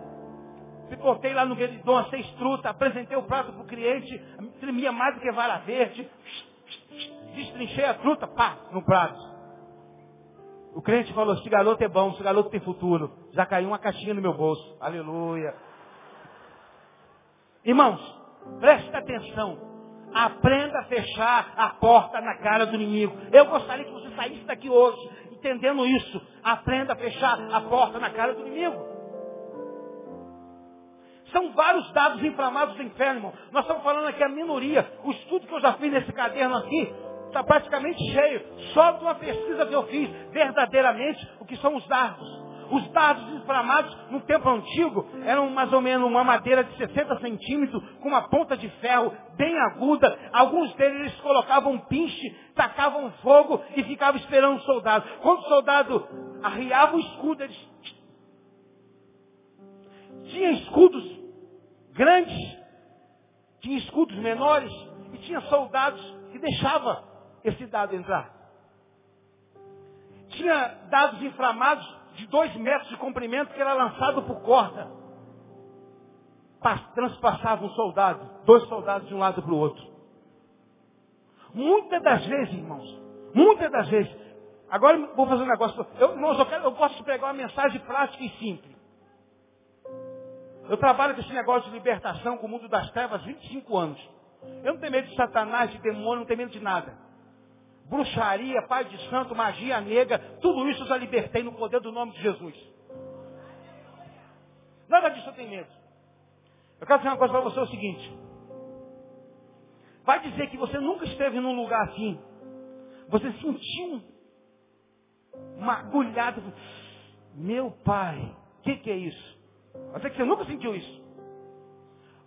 Picotei lá no gueridão as seis trutas, apresentei o prato para o cliente, tremia mais do que vara verde, destrinchei a truta, pá, no prato. O cliente falou, esse garoto é bom, esse garoto tem futuro. Já caiu uma caixinha no meu bolso. Aleluia. Irmãos, preste atenção. Aprenda a fechar a porta na cara do inimigo. Eu gostaria que você saísse daqui hoje entendendo isso. Aprenda a fechar a porta na cara do inimigo. São vários dados inflamados do inferno, irmão. Nós estamos falando aqui a minoria. O estudo que eu já fiz nesse caderno aqui está praticamente cheio. Só de uma pesquisa que eu fiz, verdadeiramente, o que são os dardos. Os dardos inflamados no tempo antigo eram mais ou menos uma madeira de 60 centímetros com uma ponta de ferro bem aguda. Alguns deles eles colocavam pinche, tacavam fogo e ficavam esperando o soldado. Quando o soldado arriava o escudo, eles tinha escudos grandes, tinha escudos menores e tinha soldados que deixava esse dado entrar. Tinha dados inflamados de dois metros de comprimento que era lançado por corda. Transpassava um soldado, dois soldados de um lado para o outro. Muitas das vezes, irmãos, muitas das vezes, agora vou fazer um negócio. Eu, irmãos, eu, quero, eu posso te pregar uma mensagem prática e simples. Eu trabalho com esse negócio de libertação com o mundo das trevas há 25 anos. Eu não tenho medo de Satanás, de demônio, não tenho medo de nada bruxaria, pai de santo, magia negra, tudo isso eu já libertei no poder do nome de Jesus. Nada disso eu tenho medo. Eu quero dizer uma coisa para você, é o seguinte. Vai dizer que você nunca esteve num lugar assim. Você sentiu uma agulhada. Meu pai, o que, que é isso? Vai dizer que você nunca sentiu isso.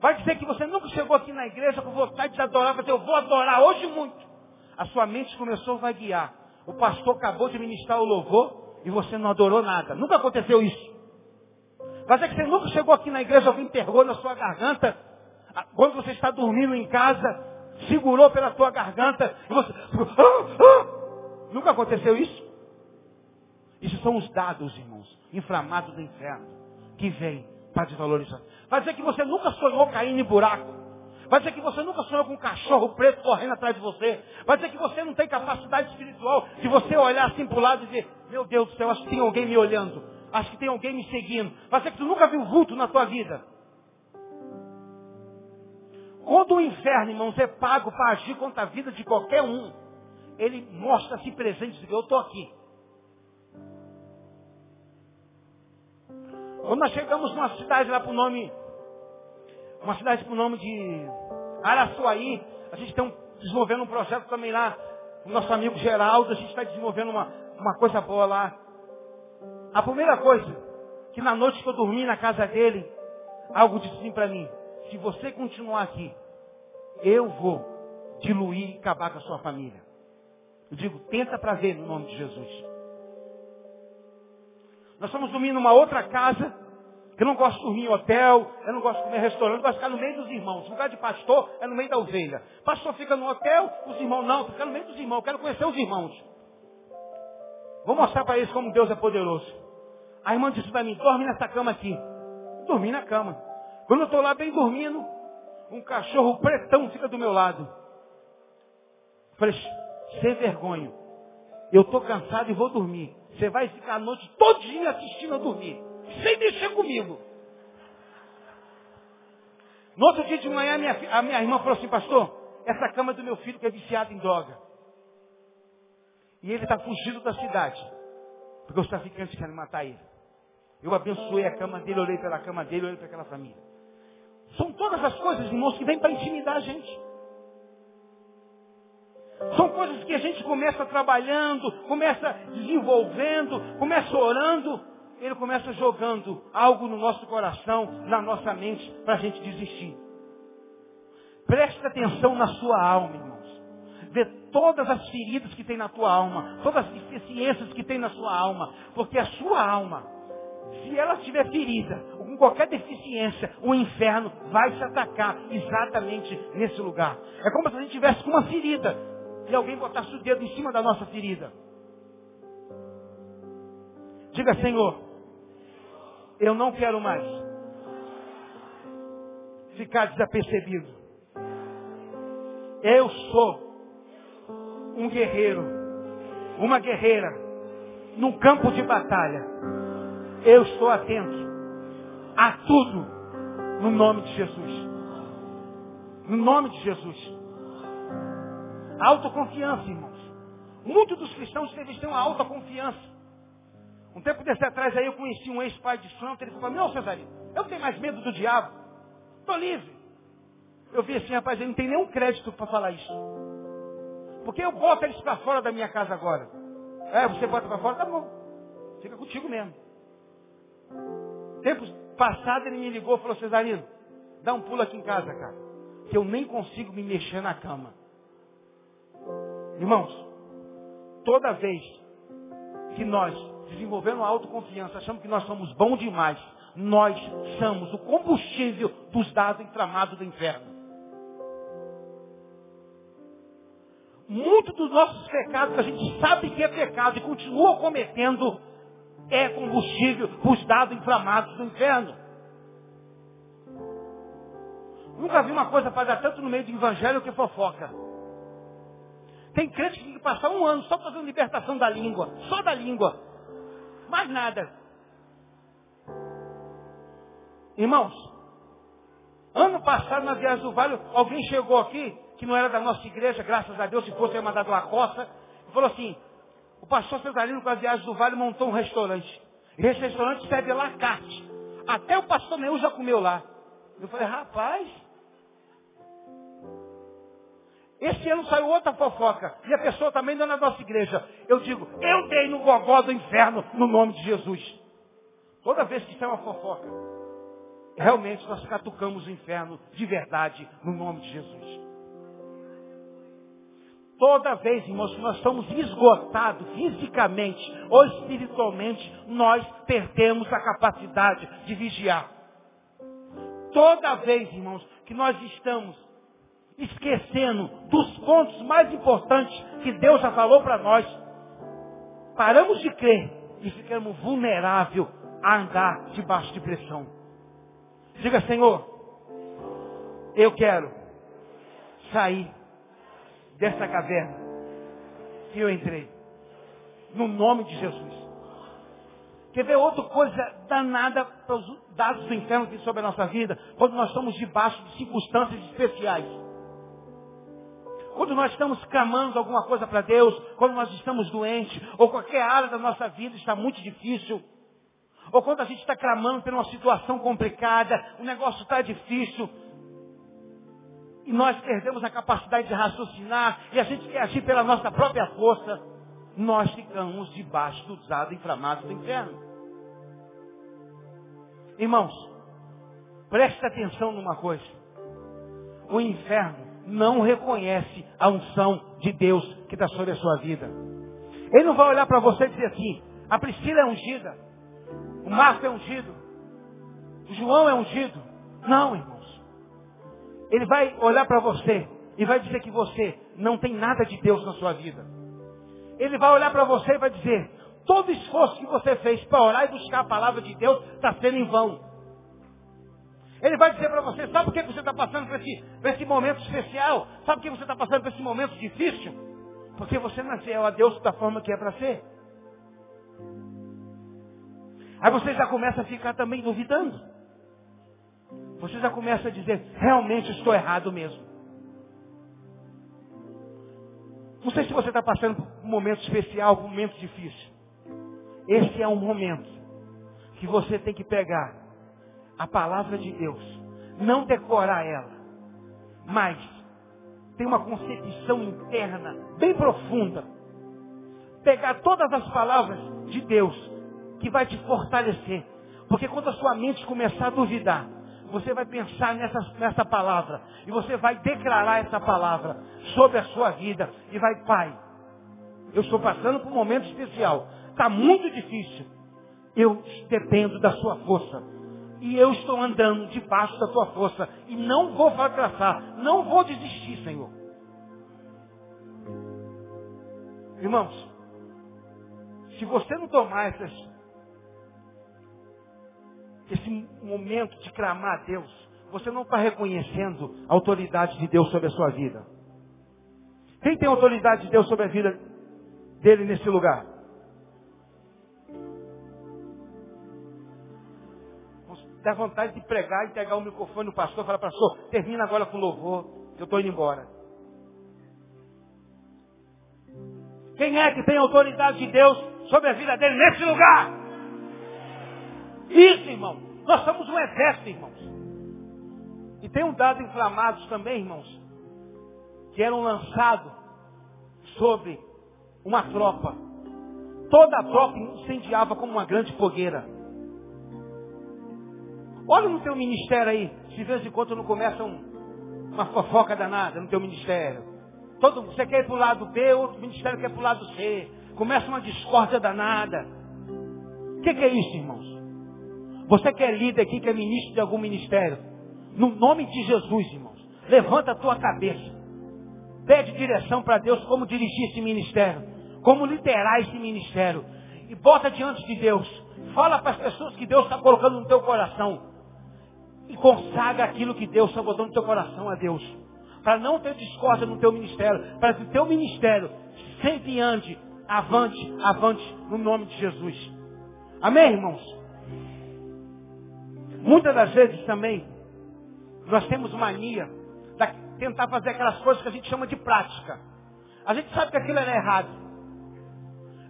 Vai dizer que você nunca chegou aqui na igreja com vontade de adorar, mas eu vou adorar hoje muito a sua mente começou a vaguear. O pastor acabou de ministrar o louvor e você não adorou nada. Nunca aconteceu isso. Mas é que você nunca chegou aqui na igreja, alguém enterrou na sua garganta. Quando você está dormindo em casa, segurou pela tua garganta e você. Ah, ah. Nunca aconteceu isso? Isso são os dados, irmãos, inflamados do inferno, que vêm para desvalorizar. Vai dizer que você nunca sonhou caindo em buraco. Vai dizer que você nunca sonhou com um cachorro preto correndo atrás de você. Vai dizer que você não tem capacidade espiritual de você olhar assim para o lado e dizer, meu Deus do céu, acho que tem alguém me olhando. Acho que tem alguém me seguindo. Vai dizer que tu nunca viu vulto na tua vida. Quando o inferno, irmãos, é pago para agir contra a vida de qualquer um, ele mostra-se presente e diz, eu estou aqui. Quando nós chegamos numa cidade lá para o nome uma cidade com o nome de Araçuaí. A gente está desenvolvendo um projeto também lá. O nosso amigo Geraldo, a gente está desenvolvendo uma, uma coisa boa lá. A primeira coisa, que na noite que eu dormi na casa dele, algo disse assim para mim, se você continuar aqui, eu vou diluir e acabar com a sua família. Eu digo, tenta para ver no nome de Jesus. Nós estamos dormindo numa outra casa, eu não gosto de dormir em hotel, eu não gosto de comer em restaurante, eu gosto de ficar no meio dos irmãos. O lugar de pastor é no meio da ovelha. Pastor fica no hotel, os irmãos não, fica no meio dos irmãos. Eu quero conhecer os irmãos. Vou mostrar para eles como Deus é poderoso. A irmã disse para mim, dorme nessa cama aqui. Dormi na cama. Quando eu estou lá bem dormindo, um cachorro pretão fica do meu lado. falei, sem vergonha. Eu estou cansado e vou dormir. Você vai ficar a noite todinha assistindo a dormir sem mexer comigo. No outro dia de manhã, minha, a minha irmã falou assim, pastor, essa cama é do meu filho que é viciado em droga. E ele está fugindo da cidade. Porque os traficantes querem matar ele. Eu abençoei a cama dele, olhei pela cama dele, olhei para aquela família. São todas as coisas, irmãos, que vêm para intimidar a gente. São coisas que a gente começa trabalhando, começa desenvolvendo, começa orando, ele começa jogando algo no nosso coração, na nossa mente, para a gente desistir. Preste atenção na sua alma, irmãos. Vê todas as feridas que tem na tua alma, todas as deficiências que tem na sua alma, porque a sua alma, se ela estiver ferida, ou com qualquer deficiência, o inferno vai se atacar exatamente nesse lugar. É como se a gente tivesse com uma ferida e alguém botasse o dedo em cima da nossa ferida. Diga, Senhor, eu não quero mais ficar desapercebido. Eu sou um guerreiro, uma guerreira, num campo de batalha. Eu estou atento a tudo no nome de Jesus. No nome de Jesus. Autoconfiança, irmãos. Muitos dos cristãos eles têm uma alta confiança. Um tempo desse atrás aí eu conheci um ex-pai de santo, ele falou, não, Cesarino, eu tenho mais medo do diabo. Estou livre. Eu vi assim, rapaz, ele não tem nenhum crédito para falar isso. Porque eu boto eles para fora da minha casa agora. É, você bota para fora, tá bom. Fica contigo mesmo. Tempos passados ele me ligou e falou, Cesarino, dá um pulo aqui em casa, cara. Que eu nem consigo me mexer na cama. Irmãos, toda vez que nós desenvolvemos autoconfiança, achamos que nós somos bons demais, nós somos o combustível dos dados inflamados do inferno. Muito dos nossos pecados que a gente sabe que é pecado e continua cometendo é combustível para os dados inflamados do inferno. Nunca vi uma coisa para dar tanto no meio do evangelho que fofoca. Tem crente que tem que passar um ano só fazendo libertação da língua. Só da língua. Mais nada. Irmãos, ano passado na viagem do Vale, alguém chegou aqui, que não era da nossa igreja, graças a Deus, se fosse mandado uma costa, e falou assim, o pastor Cesarino com a viagem do Vale montou um restaurante. E esse restaurante serve lacate. Até o pastor Neu já comeu lá. Eu falei, rapaz, esse ano saiu outra fofoca. E a pessoa também não é na nossa igreja. Eu digo, eu dei no gogó do inferno no nome de Jesus. Toda vez que sai uma fofoca, realmente nós catucamos o inferno de verdade no nome de Jesus. Toda vez, irmãos, que nós estamos esgotados fisicamente ou espiritualmente, nós perdemos a capacidade de vigiar. Toda vez, irmãos, que nós estamos esquecendo dos pontos mais importantes que Deus já falou para nós, paramos de crer e ficamos vulneráveis a andar debaixo de pressão. Diga, Senhor, eu quero sair dessa caverna que eu entrei. No nome de Jesus. Quer ver outra coisa danada para os dados do inferno que sobre a nossa vida? Quando nós estamos debaixo de circunstâncias especiais. Quando nós estamos clamando alguma coisa para Deus, quando nós estamos doentes, ou qualquer área da nossa vida está muito difícil, ou quando a gente está clamando por uma situação complicada, o negócio está difícil, e nós perdemos a capacidade de raciocinar, e a gente quer agir pela nossa própria força, nós ficamos debaixo do usado inflamado do inferno. Irmãos, preste atenção numa coisa. O inferno não reconhece a unção de Deus que está sobre a sua vida. Ele não vai olhar para você e dizer assim, a Priscila é ungida, o Marco é ungido, o João é ungido. Não, irmãos. Ele vai olhar para você e vai dizer que você não tem nada de Deus na sua vida. Ele vai olhar para você e vai dizer, todo esforço que você fez para orar e buscar a palavra de Deus está sendo em vão. Ele vai dizer para você, sabe por que você está passando por esse, por esse momento especial? Sabe por que você está passando por esse momento difícil? Porque você não é a Deus da forma que é para ser. Aí você já começa a ficar também duvidando. Você já começa a dizer, realmente estou errado mesmo. Não sei se você está passando por um momento especial, um momento difícil. Esse é um momento que você tem que pegar a palavra de Deus, não decorar ela, mas ter uma concepção interna bem profunda. Pegar todas as palavras de Deus que vai te fortalecer. Porque quando a sua mente começar a duvidar, você vai pensar nessa, nessa palavra. E você vai declarar essa palavra sobre a sua vida. E vai, Pai, eu estou passando por um momento especial. Está muito difícil. Eu dependo da sua força e eu estou andando debaixo da tua força e não vou fracassar, não vou desistir, Senhor. Irmãos, se você não tomar essas esse momento de clamar a Deus, você não está reconhecendo a autoridade de Deus sobre a sua vida. Quem tem autoridade de Deus sobre a vida dele nesse lugar? Dá vontade de pregar, entregar o microfone no pastor e falar, pastor, termina agora com louvor, eu estou indo embora. Quem é que tem autoridade de Deus sobre a vida dele nesse lugar? Isso, irmão. Nós somos um exército, irmãos. E tem um dado inflamados também, irmãos, que eram lançados sobre uma tropa. Toda a tropa incendiava como uma grande fogueira. Olha no teu ministério aí, se de vez em quando não começa um, uma fofoca danada no teu ministério. Todo, você quer ir para o lado B, outro ministério quer para o lado C. Começa uma discórdia danada. O que, que é isso, irmãos? Você que é líder aqui, que é ministro de algum ministério. No nome de Jesus, irmãos. Levanta a tua cabeça. Pede direção para Deus como dirigir esse ministério. Como liderar esse ministério. E bota diante de Deus. Fala para as pessoas que Deus está colocando no teu coração. E consagra aquilo que Deus está botando no teu coração a Deus. Para não ter discórdia no teu ministério. Para que o teu ministério sempre ande avante, avante, no nome de Jesus. Amém, irmãos? Muitas das vezes também, nós temos mania de tentar fazer aquelas coisas que a gente chama de prática. A gente sabe que aquilo é errado.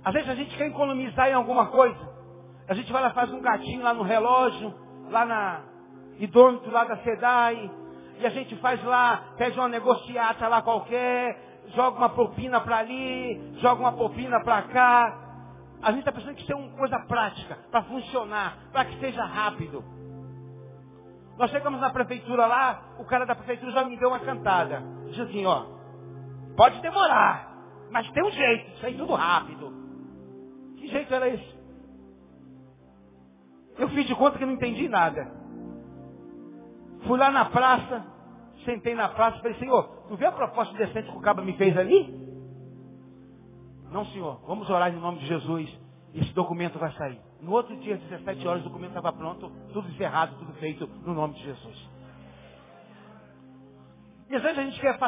Às vezes a gente quer economizar em alguma coisa. A gente vai lá faz um gatinho lá no relógio, lá na idômetro lá da SEDAI, e a gente faz lá, pede uma negociata lá qualquer, joga uma propina para ali, joga uma propina para cá. A gente está pensando que isso é uma coisa prática, para funcionar, para que seja rápido. Nós chegamos na prefeitura lá, o cara da prefeitura já me deu uma cantada. Diz assim, ó, pode demorar, mas tem um jeito, aí tudo rápido. Que jeito era esse? Eu fiz de conta que não entendi nada. Fui lá na praça, sentei na praça e falei, senhor, tu vê a proposta decente que o cabra me fez ali? Não, senhor, vamos orar em nome de Jesus. Esse documento vai sair. No outro dia, às 17 horas, o documento estava pronto, tudo encerrado, tudo feito no nome de Jesus. E às vezes a gente quer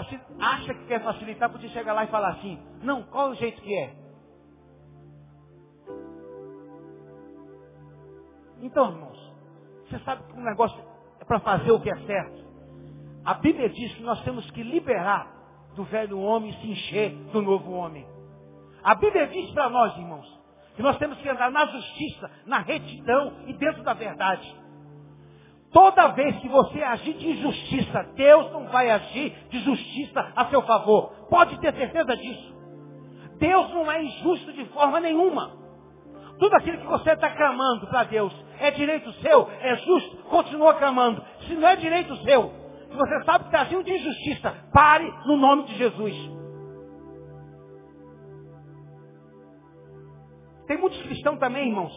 acha que quer facilitar, porque chega lá e falar assim, não, qual é o jeito que é? Então, irmãos, você sabe que o negócio para fazer o que é certo. A Bíblia diz que nós temos que liberar do velho homem e se encher do novo homem. A Bíblia diz para nós, irmãos, que nós temos que andar na justiça, na retidão e dentro da verdade. Toda vez que você agir de injustiça, Deus não vai agir de justiça a seu favor. Pode ter certeza disso. Deus não é injusto de forma nenhuma. Tudo aquilo que você está clamando para Deus é direito seu, é justo, continua clamando. Se não é direito seu, se você sabe que está agindo de injustiça, pare no nome de Jesus. Tem muitos cristãos também, irmãos,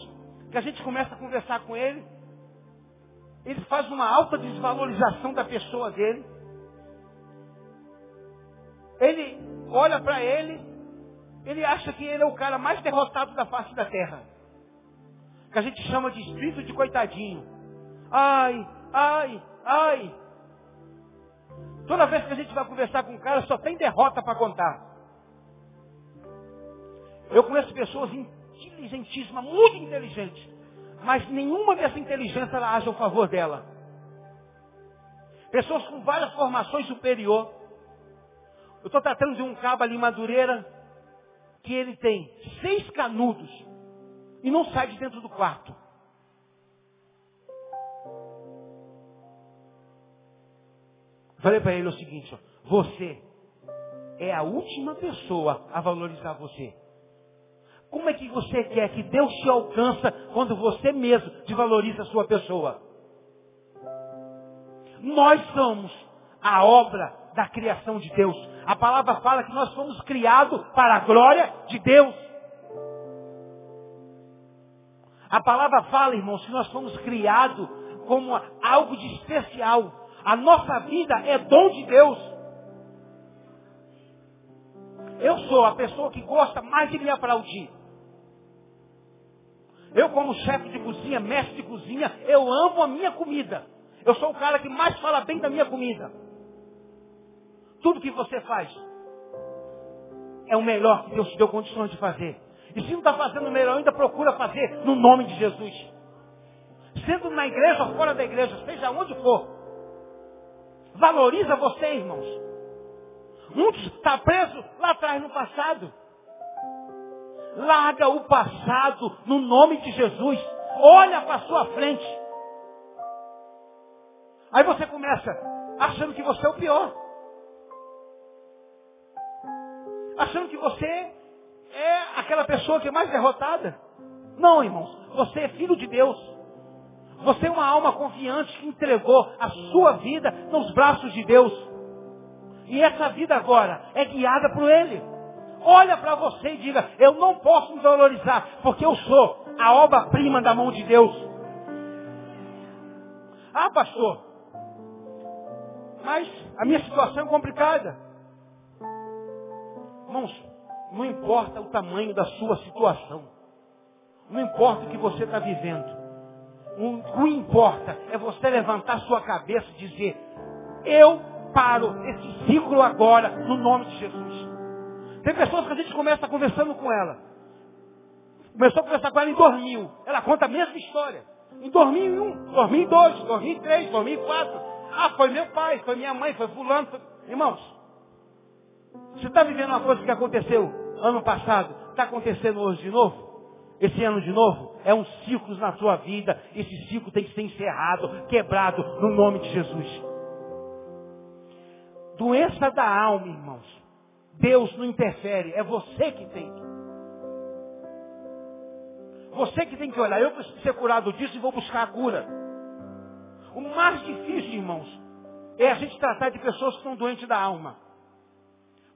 que a gente começa a conversar com ele, ele faz uma alta desvalorização da pessoa dele. Ele olha para ele, ele acha que ele é o cara mais derrotado da face da terra. Que a gente chama de espírito de coitadinho. Ai, ai, ai. Toda vez que a gente vai conversar com um cara, só tem derrota para contar. Eu conheço pessoas inteligentíssima, muito inteligente. Mas nenhuma dessa inteligência ela age ao favor dela. Pessoas com várias formações superior. Eu estou tratando de um cabo ali Madureira que ele tem seis canudos e não sai de dentro do quarto. Falei para ele o seguinte, ó, você é a última pessoa a valorizar você. Como é que você quer que Deus te alcança quando você mesmo desvaloriza a sua pessoa? Nós somos a obra da criação de Deus. A palavra fala que nós fomos criados para a glória de Deus. A palavra fala, irmãos, que nós fomos criados como algo de especial. A nossa vida é dom de Deus. Eu sou a pessoa que gosta mais de me aplaudir. Eu, como chefe de cozinha, mestre de cozinha, eu amo a minha comida. Eu sou o cara que mais fala bem da minha comida. Tudo que você faz é o melhor que Deus te deu condições de fazer. E se não está fazendo melhor, ainda procura fazer no nome de Jesus. Sendo na igreja ou fora da igreja, seja onde for. Valoriza você, irmãos. Muitos está preso lá atrás no passado. Larga o passado no nome de Jesus. Olha para sua frente. Aí você começa achando que você é o pior. Achando que você é aquela pessoa que é mais derrotada. Não, irmãos. Você é filho de Deus. Você é uma alma confiante que entregou a sua vida nos braços de Deus. E essa vida agora é guiada por Ele. Olha para você e diga, eu não posso me valorizar, porque eu sou a obra-prima da mão de Deus. Ah, pastor, mas a minha situação é complicada. Irmãos, não importa o tamanho da sua situação. Não importa o que você está vivendo. O que importa é você levantar sua cabeça e dizer, eu paro esse ciclo agora no nome de Jesus. Tem pessoas que a gente começa conversando com ela. Começou a conversar com ela em 2000. Ela conta a mesma história. Em 2001, 2002, 2003, 2004. Ah, foi meu pai, foi minha mãe, foi fulano. Foi... Irmãos, você está vivendo uma coisa que aconteceu ano passado, está acontecendo hoje de novo? Esse ano de novo? É um ciclo na sua vida. Esse ciclo tem que ser encerrado, quebrado, no nome de Jesus. Doença da alma, irmãos. Deus não interfere, é você que tem que. Você que tem que olhar, eu preciso ser curado disso e vou buscar a cura. O mais difícil, irmãos, é a gente tratar de pessoas que estão doentes da alma.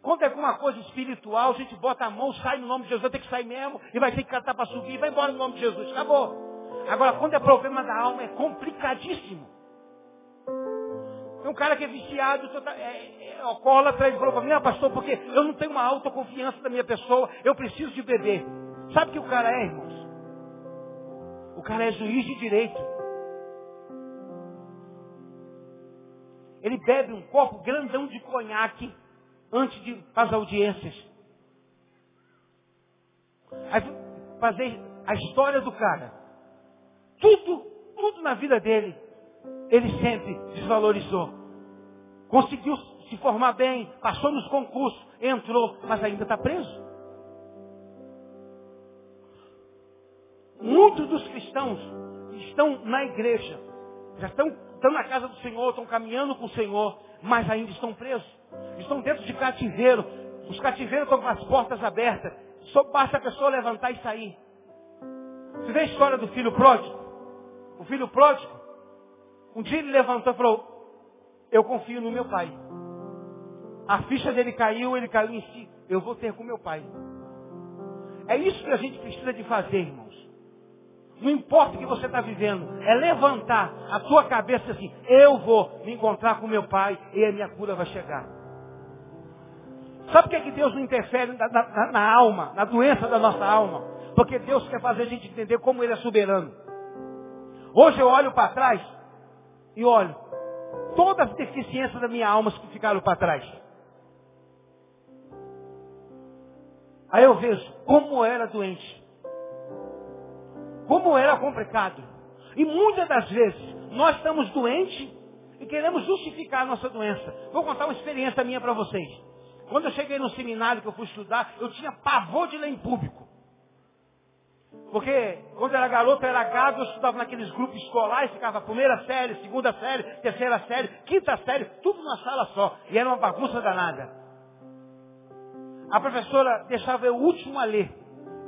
Quando é alguma coisa espiritual, a gente bota a mão, sai no nome de Jesus, ter que sair mesmo, e vai ter que cantar para subir, vai embora no nome de Jesus, acabou. Agora, quando é problema da alma, é complicadíssimo. Tem um cara que é viciado, tá, é, é alcoólatra, ele falou para mim, ah, pastor, porque eu não tenho uma autoconfiança da minha pessoa, eu preciso de beber. Sabe o que o cara é, irmãos? O cara é juiz de direito. Ele bebe um copo grandão de conhaque antes de as audiências. Aí, fazer a história do cara. Tudo, tudo na vida dele ele sempre desvalorizou. Conseguiu se formar bem, passou nos concursos, entrou, mas ainda está preso. Muitos dos cristãos estão na igreja, já estão, estão na casa do Senhor, estão caminhando com o Senhor, mas ainda estão presos. Estão dentro de cativeiro. Os cativeiros estão com as portas abertas. Só basta a pessoa levantar e sair. Você vê a história do filho pródigo? O filho pródigo um dia ele levantou e falou, eu confio no meu pai. A ficha dele caiu, ele caiu em si. Eu vou ter com meu pai. É isso que a gente precisa de fazer, irmãos. Não importa o que você está vivendo, é levantar a tua cabeça assim, eu vou me encontrar com meu pai e a minha cura vai chegar. Sabe por que, é que Deus não interfere na, na, na alma, na doença da nossa alma? Porque Deus quer fazer a gente entender como Ele é soberano. Hoje eu olho para trás e olho, todas as deficiências da minha alma que ficaram para trás. Aí eu vejo como era doente. Como era complicado. E muitas das vezes nós estamos doentes e queremos justificar a nossa doença. Vou contar uma experiência minha para vocês. Quando eu cheguei no seminário que eu fui estudar, eu tinha pavor de ler em público. Porque quando era garoto, era gado, eu estudava naqueles grupos escolares, ficava primeira série, segunda série, terceira série, quinta série, tudo numa sala só. E era uma bagunça danada. A professora deixava eu o último a ler.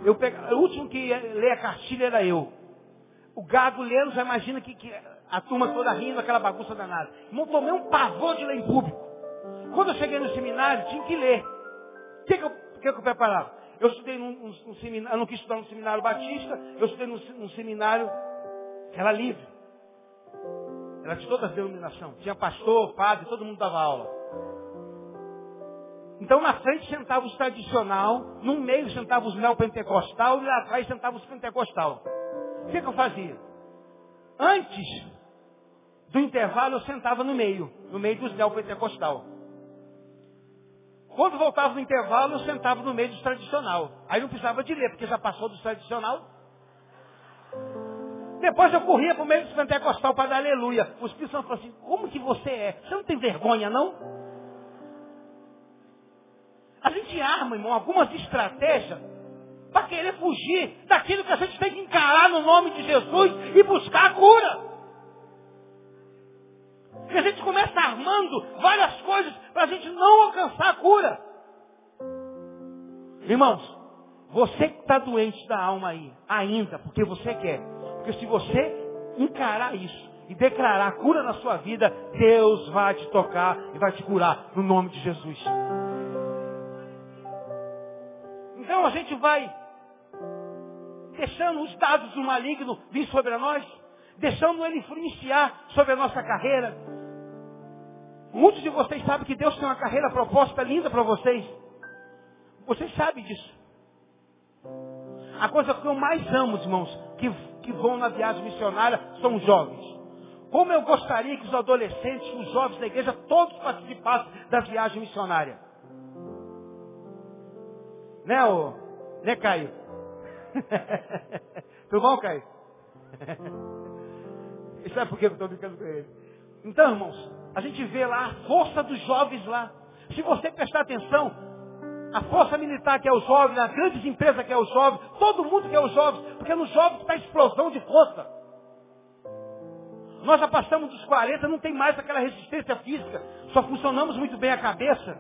Eu pegava, o último que ia ler a cartilha era eu. O gado lendo, já imagina que, que a turma toda rindo, aquela bagunça danada. Não tomei um pavor de ler em público. Quando eu cheguei no seminário, tinha que ler. O que, que, eu, que, eu preparava? Eu estudei num, num, seminário, eu não quis estudar num seminário batista, eu estudei num, num seminário que era livre. Era de todas as denominações. Tinha pastor, padre, todo mundo dava aula. Então na frente sentava os tradicional, no meio sentava os neopentecostal e lá atrás sentava os pentecostal. O que, que eu fazia? Antes do intervalo eu sentava no meio, no meio dos neopentecostal. Quando voltava do intervalo, eu sentava no meio dos tradicional. Aí não precisava de ler, porque já passou dos tradicional. Depois eu corria para o meio dos pentecostal para dar aleluia. O Espírito Santo falou assim, como que você é? Você não tem vergonha, não? A gente arma, irmão, algumas estratégias para querer fugir daquilo que a gente tem que encarar no nome de Jesus e buscar a cura. E a gente começa armando várias coisas para a gente não alcançar a cura. Irmãos, você que está doente da alma aí, ainda, porque você quer. Porque se você encarar isso e declarar a cura na sua vida, Deus vai te tocar e vai te curar no nome de Jesus. Então a gente vai deixando os dados do maligno vir sobre nós, deixando ele influenciar sobre a nossa carreira. Muitos de vocês sabem que Deus tem uma carreira proposta linda para vocês. Vocês sabem disso. A coisa que eu mais amo, irmãos, que, que vão na viagem missionária, são os jovens. Como eu gostaria que os adolescentes, os jovens da igreja, todos participassem da viagem missionária. Né, ô? Né, Caio? <laughs> Tudo bom, Caio? <laughs> E sabe por que eu estou brincando com ele? Então, irmãos, a gente vê lá a força dos jovens lá. Se você prestar atenção, a força militar que é os jovens, as grandes empresas que é os jovens, todo mundo que é os jovens, porque nos jovens está a explosão de força. Nós já passamos dos 40, não tem mais aquela resistência física, só funcionamos muito bem a cabeça.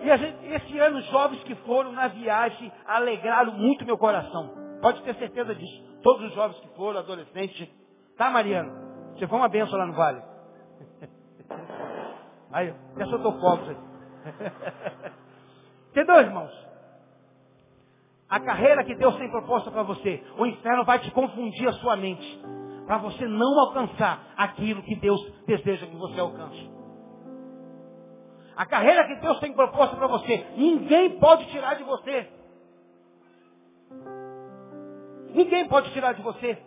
E gente, esse ano, os jovens que foram na viagem alegraram muito meu coração. Pode ter certeza disso. Todos os jovens que foram, adolescentes. Tá, Mariano? Você foi uma benção lá no Vale. <laughs> Aí, até soltou fogos aí. <laughs> Entendeu, irmãos? A carreira que Deus tem proposta para você, o inferno vai te confundir a sua mente. Para você não alcançar aquilo que Deus deseja que você alcance. A carreira que Deus tem proposta para você, ninguém pode tirar de você. Ninguém pode tirar de você.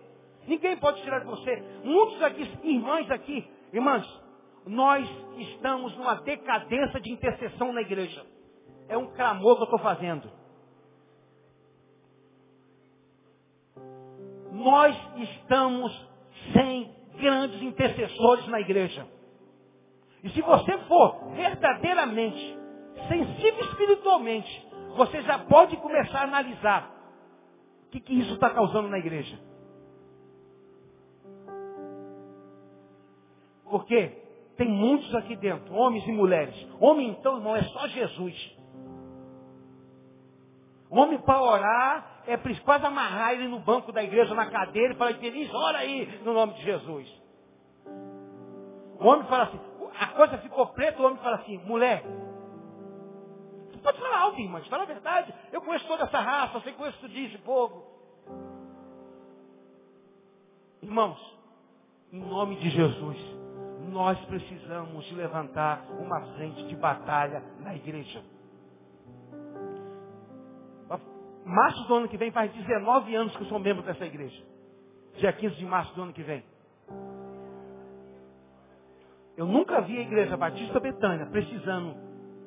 Ninguém pode tirar de você. Muitos aqui, irmãs aqui, irmãs, nós estamos numa decadência de intercessão na igreja. É um clamor que eu estou fazendo. Nós estamos sem grandes intercessores na igreja. E se você for verdadeiramente sensível espiritualmente, você já pode começar a analisar que, que isso está causando na igreja. Porque tem muitos aqui dentro, homens e mulheres. Homem, então, irmão, é só Jesus. Homem para orar é quase amarrar ele no banco da igreja, na cadeira, e falar, feliz, ora aí, no nome de Jesus. O homem fala assim, a coisa ficou preta, o homem fala assim, mulher, pode falar algo, irmãs, fala a verdade. Eu conheço toda essa raça, eu sei conheço tudo isso, povo. Irmãos, em nome de Jesus, nós precisamos levantar uma frente de batalha na igreja. Março do ano que vem faz 19 anos que eu sou membro dessa igreja. Dia 15 de março do ano que vem. Eu nunca vi a Igreja Batista Betânia precisando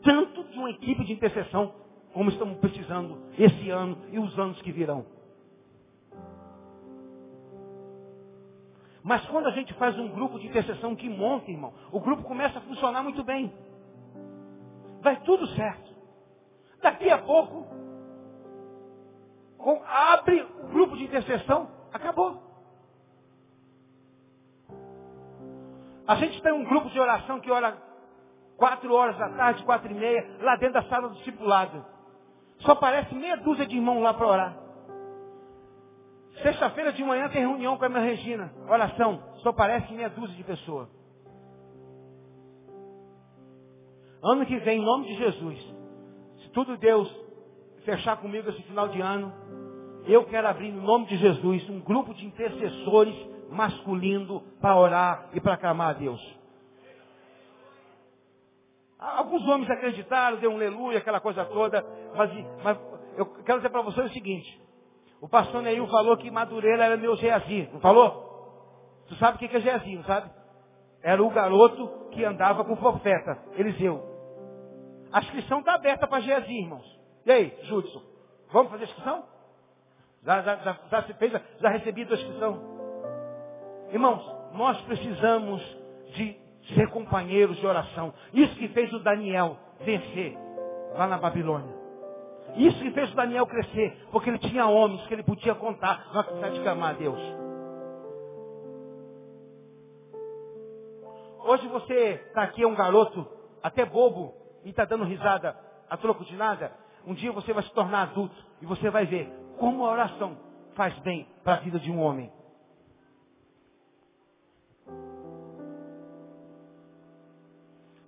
tanto de uma equipe de intercessão como estamos precisando esse ano e os anos que virão. Mas quando a gente faz um grupo de intercessão que monta, irmão, o grupo começa a funcionar muito bem. Vai tudo certo. Daqui a pouco, abre o grupo de intercessão, acabou. A gente tem um grupo de oração que ora quatro horas da tarde, quatro e meia, lá dentro da sala do discipulado. Só aparece meia dúzia de irmãos lá para orar. Sexta-feira de manhã tem reunião com a minha Regina. Oração. Só aparece meia dúzia de pessoas. Ano que vem, em nome de Jesus, se tudo Deus fechar comigo esse final de ano, eu quero abrir, em nome de Jesus, um grupo de intercessores masculino para orar e para clamar a Deus. Alguns homens acreditaram, deu um aleluia, aquela coisa toda, mas, mas eu quero dizer para vocês o seguinte, O pastor Neil falou que Madureira era meu Geazi, não falou? Tu sabe o que é Geazi, não sabe? Era o garoto que andava com o profeta, Eliseu. A inscrição está aberta para Geazi, irmãos. E aí, Júdson? Vamos fazer a inscrição? Já, já, já, já, fez, já recebi a inscrição? Irmãos, nós precisamos de ser companheiros de oração. Isso que fez o Daniel vencer lá na Babilônia. Isso que fez o Daniel crescer, porque ele tinha homens que ele podia contar, não precisava de clamar a Deus. Hoje você está aqui, é um garoto, até bobo, e está dando risada a troco de nada. Um dia você vai se tornar adulto e você vai ver como a oração faz bem para a vida de um homem.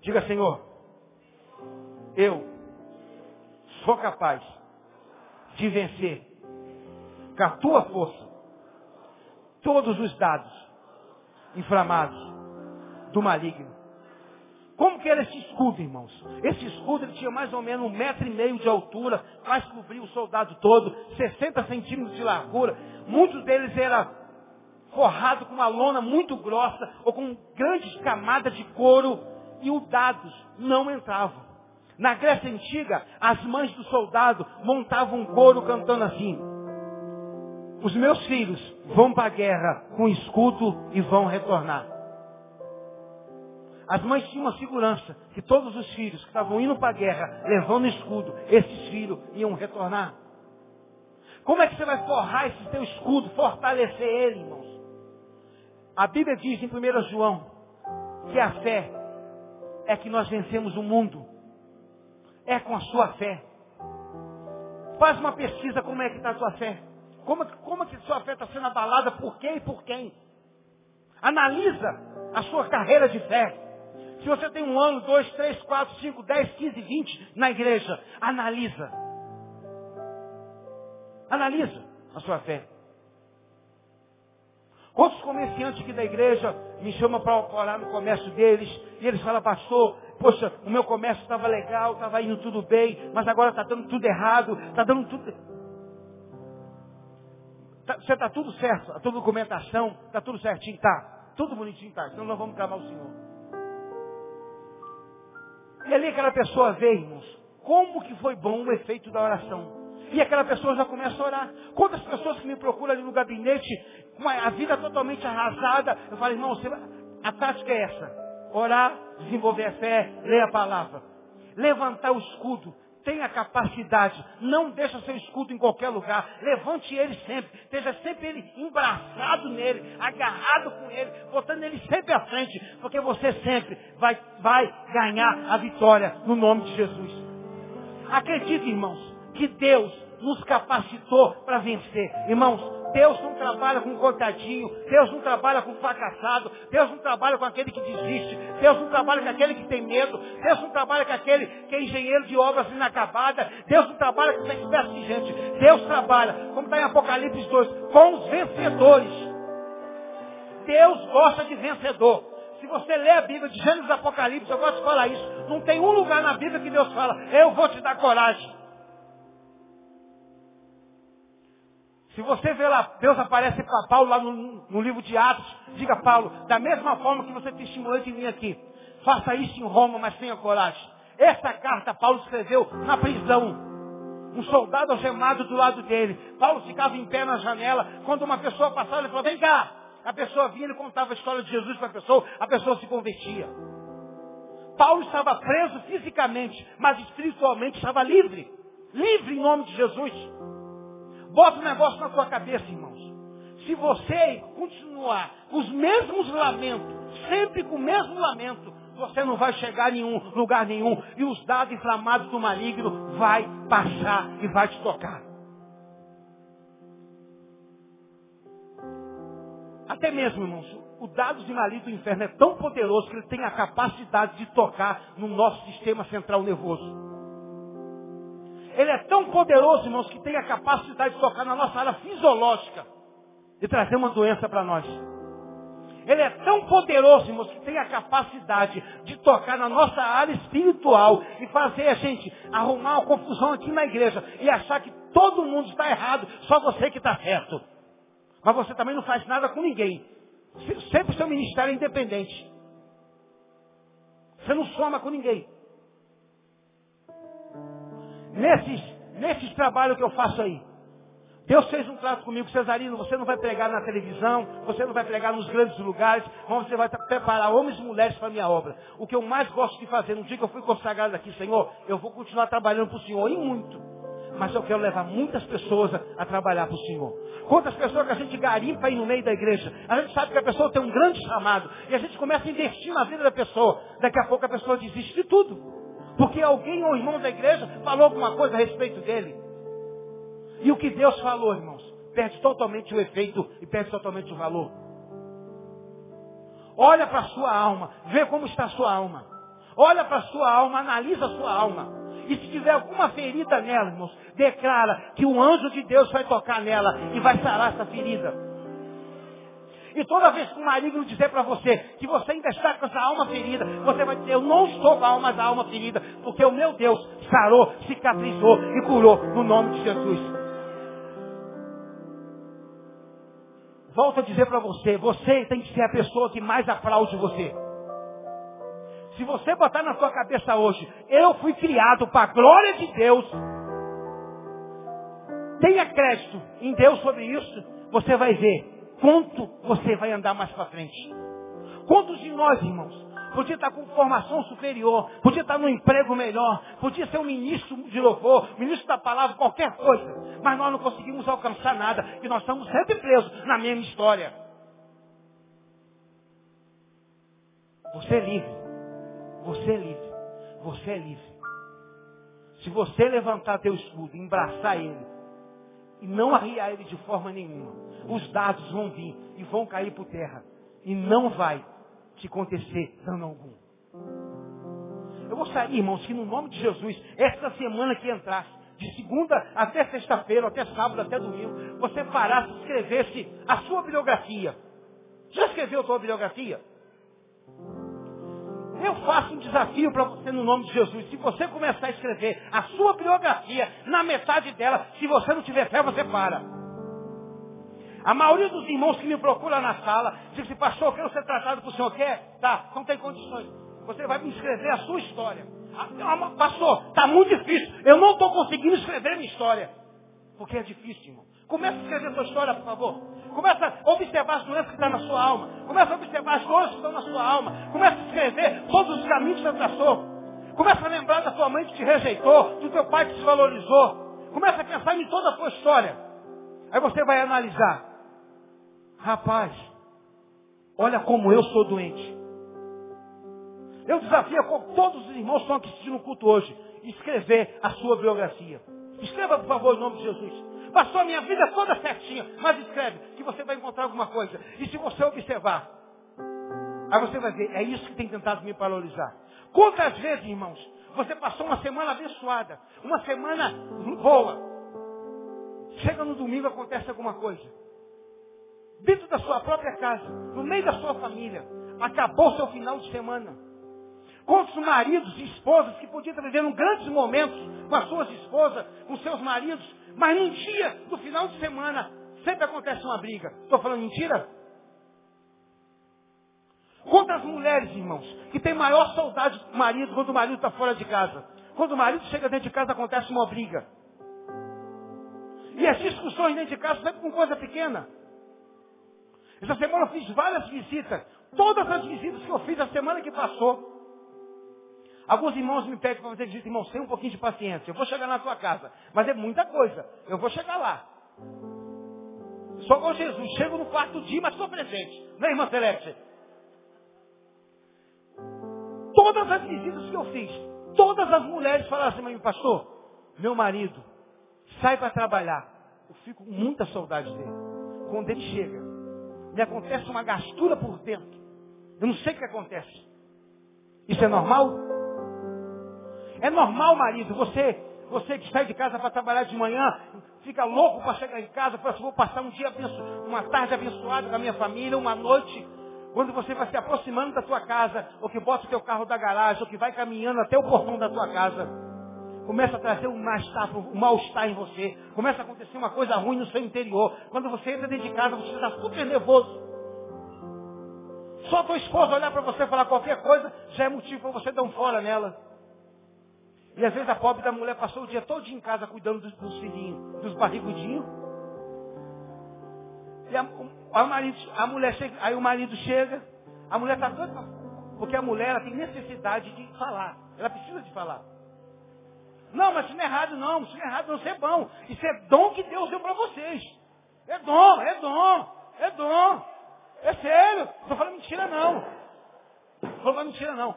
Diga, Senhor, eu sou capaz de vencer com a tua força todos os dados inflamados do maligno. Como que era esse escudo, irmãos? Esse escudo ele tinha mais ou menos um metro e meio de altura, quase cobria o soldado todo, 60 centímetros de largura. Muitos deles eram forrados com uma lona muito grossa ou com grandes camadas de couro e os dados não entravam. Na Grécia Antiga, as mães do soldado montavam um coro cantando assim. Os meus filhos vão para a guerra com escudo e vão retornar. As mães tinham uma segurança que todos os filhos que estavam indo para a guerra, levando escudo, esses filhos iam retornar. Como é que você vai forrar esse teu escudo, fortalecer ele, irmãos? A Bíblia diz em 1 João que a fé é que nós vencemos o mundo. É com a sua fé. Faz uma pesquisa como é que está a sua fé. Como, como que a sua fé está sendo abalada, por quem e por quem. Analisa a sua carreira de fé. Se você tem um ano, dois, três, quatro, cinco, dez, quinze, vinte na igreja, analisa. Analisa a sua fé. Outros comerciantes aqui da igreja me chamam para orar no comércio deles. E eles falam, pastor, poxa, o meu comércio estava legal, estava indo tudo bem, mas agora está dando tudo errado, está dando tudo. Tá, você está tudo certo, a tua documentação, está tudo certinho, tá. Tudo bonitinho, tá. Então nós vamos clamar o Senhor. E ali aquela pessoa vê, irmãos, como que foi bom o efeito da oração. E aquela pessoa já começa a orar. Quantas pessoas que me procuram ali no gabinete, com a vida totalmente arrasada, eu falo, irmão, você, a tática é essa. Orar, desenvolver a fé, ler a palavra. Levantar o escudo. Tenha capacidade. Não deixa seu escudo em qualquer lugar. Levante ele sempre. Esteja sempre ele embraçado nele, agarrado com ele, botando ele sempre à frente. Porque você sempre vai, vai ganhar a vitória no nome de Jesus. Acredite, irmãos que Deus nos capacitou para vencer. Irmãos, Deus não trabalha com coitadinho, Deus não trabalha com fracassado, Deus não trabalha com aquele que desiste, Deus não trabalha com aquele que tem medo, Deus não trabalha com aquele que é engenheiro de obras inacabadas, Deus não trabalha com essa espécie de gente. Deus trabalha, como está em Apocalipse 2, com os vencedores. Deus gosta de vencedor. Se você lê a Bíblia de Gênesis Apocalipse, eu gosto de falar isso. Não tem um lugar na Bíblia que Deus fala, eu vou te dar coragem. Se você vê lá, Deus aparece para Paulo lá no, no, livro de Atos, diga Paulo, da mesma forma que você tem estimulante em mim aqui, faça isso em Roma, mas tenha coragem. Essa carta Paulo escreveu na prisão. Um soldado algemado do lado dele. Paulo ficava em pé na janela. Quando uma pessoa passava, ele falou, vem cá. A pessoa vinha, ele contava a história de Jesus para a pessoa, a pessoa se convertia. Paulo estava preso fisicamente, mas espiritualmente estava livre. Livre em nome de Jesus. Bota um negócio na tua cabeça, irmãos. Se você continuar com os mesmos lamentos, sempre com o mesmo lamento, você não vai chegar a nenhum lugar nenhum. E os dados inflamados do maligno vai passar e vai te tocar. Até mesmo, irmãos, o dado de maligno do inferno é tão poderoso que ele tem a capacidade de tocar no nosso sistema central nervoso. Ele é tão poderoso, irmãos, que tem a capacidade de tocar na nossa área fisiológica e trazer uma doença para nós. Ele é tão poderoso, irmãos, que tem a capacidade de tocar na nossa área espiritual e fazer a gente arrumar uma confusão aqui na igreja e achar que todo mundo está errado, só você que está certo. Mas você também não faz nada com ninguém. Sempre o seu ministério é independente. Você não soma com ninguém. Nesses, nesses trabalhos que eu faço aí, Deus fez um trato comigo, Cesarino, você não vai pregar na televisão, você não vai pregar nos grandes lugares, mas você vai preparar homens e mulheres para a minha obra. O que eu mais gosto de fazer, no dia que eu fui consagrado aqui, Senhor, eu vou continuar trabalhando para o Senhor, e muito. Mas eu quero levar muitas pessoas a, a trabalhar para o Senhor. Quantas pessoas que a gente garimpa aí no meio da igreja, a gente sabe que a pessoa tem um grande chamado, e a gente começa a investir na vida da pessoa. Daqui a pouco a pessoa desiste de tudo. Porque alguém ou irmão da igreja falou alguma coisa a respeito dele. E o que Deus falou, irmãos, perde totalmente o efeito e perde totalmente o valor. Olha para a sua alma, vê como está a sua alma. Olha para a sua alma, analisa a sua alma. E se tiver alguma ferida nela, irmãos, declara que o anjo de Deus vai tocar nela e vai sarar essa ferida. E toda vez que o maligno dizer para você que você ainda está com essa alma ferida, você vai dizer, eu não estou com a alma da alma ferida, porque o meu Deus sarou, cicatrizou e curou no nome de Jesus. Volto a dizer para você, você tem que ser a pessoa que mais aplaude você. Se você botar na sua cabeça hoje, eu fui criado para a glória de Deus, tenha crédito em Deus sobre isso, você vai ver quanto você vai andar mais para frente. Quantos de nós, irmãos, podia estar com formação superior, podia estar num emprego melhor, podia ser um ministro de louvor, ministro da palavra, qualquer coisa. Mas nós não conseguimos alcançar nada e nós estamos sempre presos na mesma história. Você é livre. Você é livre. Você é livre. Se você levantar teu escudo, embraçar ele e não arriar ele de forma nenhuma, os dados vão vir e vão cair por terra. E não vai te acontecer dano algum. Eu gostaria, irmãos, que no nome de Jesus, esta semana que entrasse, de segunda até sexta-feira, até sábado, até domingo, você parasse e escrevesse a sua biografia. Já escreveu a sua biografia? Eu faço um desafio para você no nome de Jesus. Se você começar a escrever a sua biografia, na metade dela, se você não tiver fé, você para. A maioria dos irmãos que me procuram na sala, diz assim, pastor, eu quero ser tratado por o senhor quer? Tá, não tem condições. Você vai me escrever a sua história. Ah, pastor, está muito difícil. Eu não estou conseguindo escrever a minha história. Porque é difícil, irmão. Comece a escrever a sua história, por favor. Começa a observar as doenças que estão na sua alma. Começa a observar as dores que estão na sua alma. Começa a escrever todos os caminhos que você traçou. Começa a lembrar da tua mãe que te rejeitou, do teu pai que te valorizou. Começa a pensar em toda a tua história. Aí você vai analisar. Rapaz, olha como eu sou doente. Eu desafio todos os irmãos que estão assistindo o culto hoje, escrever a sua biografia. Escreva, por favor, em nome de Jesus. Passou a minha vida toda certinha, mas escreve, que você vai encontrar alguma coisa. E se você observar, aí você vai ver, é isso que tem tentado me valorizar. Quantas vezes, irmãos, você passou uma semana abençoada, uma semana boa. Chega no domingo, acontece alguma coisa dentro da sua própria casa, no meio da sua família. Acabou seu final de semana. Quantos maridos e esposas que podiam estar vivendo grandes momentos com as suas esposas, com seus maridos, mas num dia do final de semana sempre acontece uma briga. Estou falando mentira? Quantas mulheres, irmãos, que têm maior saudade do marido quando o marido está fora de casa? Quando o marido chega dentro de casa acontece uma briga. E as discussões dentro de casa sempre com coisa pequena. Essa semana eu fiz várias visitas. Todas as visitas que eu fiz a semana que passou. Alguns irmãos me pedem para fazer visita, irmão, tem um pouquinho de paciência. Eu vou chegar na tua casa. Mas é muita coisa. Eu vou chegar lá. Só com Jesus. Chego no quarto dia, mas estou presente. Não é, irmã Celeste? Todas as visitas que eu fiz, todas as mulheres falaram assim, meu pastor, meu marido sai para trabalhar. Eu fico com muita saudade dele. Quando ele chega, me acontece uma gastura por dentro. Eu não sei o que acontece. Isso é normal? É normal, marido, você, você que sai de casa para trabalhar de manhã, fica louco para chegar em casa, fala assim, vou passar um dia abençoado, uma tarde abençoada com a minha família, uma noite Quando você vai se aproximando da tua casa, ou que bota o teu carro da garagem, ou que vai caminhando até o portão da tua casa, começa a trazer um mal-estar um mal em você, começa a acontecer uma coisa ruim no seu interior. Quando você entra dentro de casa, você está super nervoso. Só tua esposa olhar para você e falar qualquer coisa, já é motivo para você dar um fora nela. E às vezes a pobre da mulher passou o dia todo em casa cuidando dos, filhinhos, dos barrigudinhos. E a, a, marido, a mulher chega, aí o marido chega, a mulher está toda. Porque a mulher tem necessidade de falar. Ela precisa de falar. Não, mas isso não é errado não, isso não é errado não, isso é bom. Isso é dom que Deus deu para vocês. É dom, é dom, é dom. É sério, não estou falando mentira não. Não estou falando mentira não.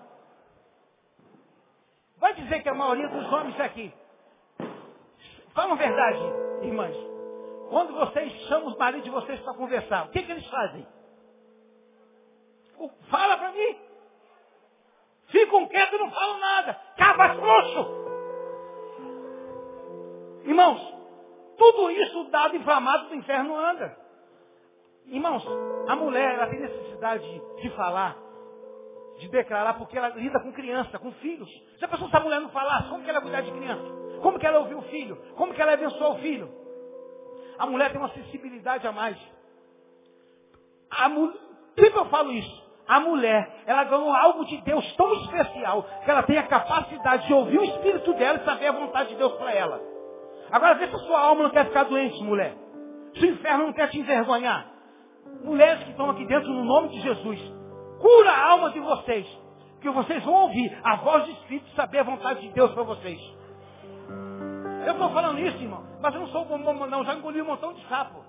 Vai dizer que a maioria dos homens aqui. Falam verdade, irmãs. Quando vocês chamam os maridos de vocês para conversar, o que, que eles fazem? Fala para mim. Ficam quietos e não falam nada. Cava frouxo. Irmãos, tudo isso dado inflamado do inferno anda. Irmãos, a mulher ela tem necessidade de, de falar, de declarar, porque ela lida com criança, com filhos. Se a mulher não falasse? Como que ela cuidar de criança? Como que ela ouviu o filho? Como que ela abençoou o filho? A mulher tem uma sensibilidade a mais. A mu... Sempre eu falo isso. A mulher, ela ganhou algo de Deus tão especial que ela tem a capacidade de ouvir o Espírito dela e saber a vontade de Deus para ela. Agora vê se a sua alma não quer ficar doente, mulher. Se o inferno não quer te envergonhar. Mulheres que estão aqui dentro no nome de Jesus. Cura a alma de vocês. Que vocês vão ouvir a voz do Espírito e saber a vontade de Deus para vocês. Eu estou falando isso, irmão. Mas eu não sou bombom, não. Já engoli um montão de sapo.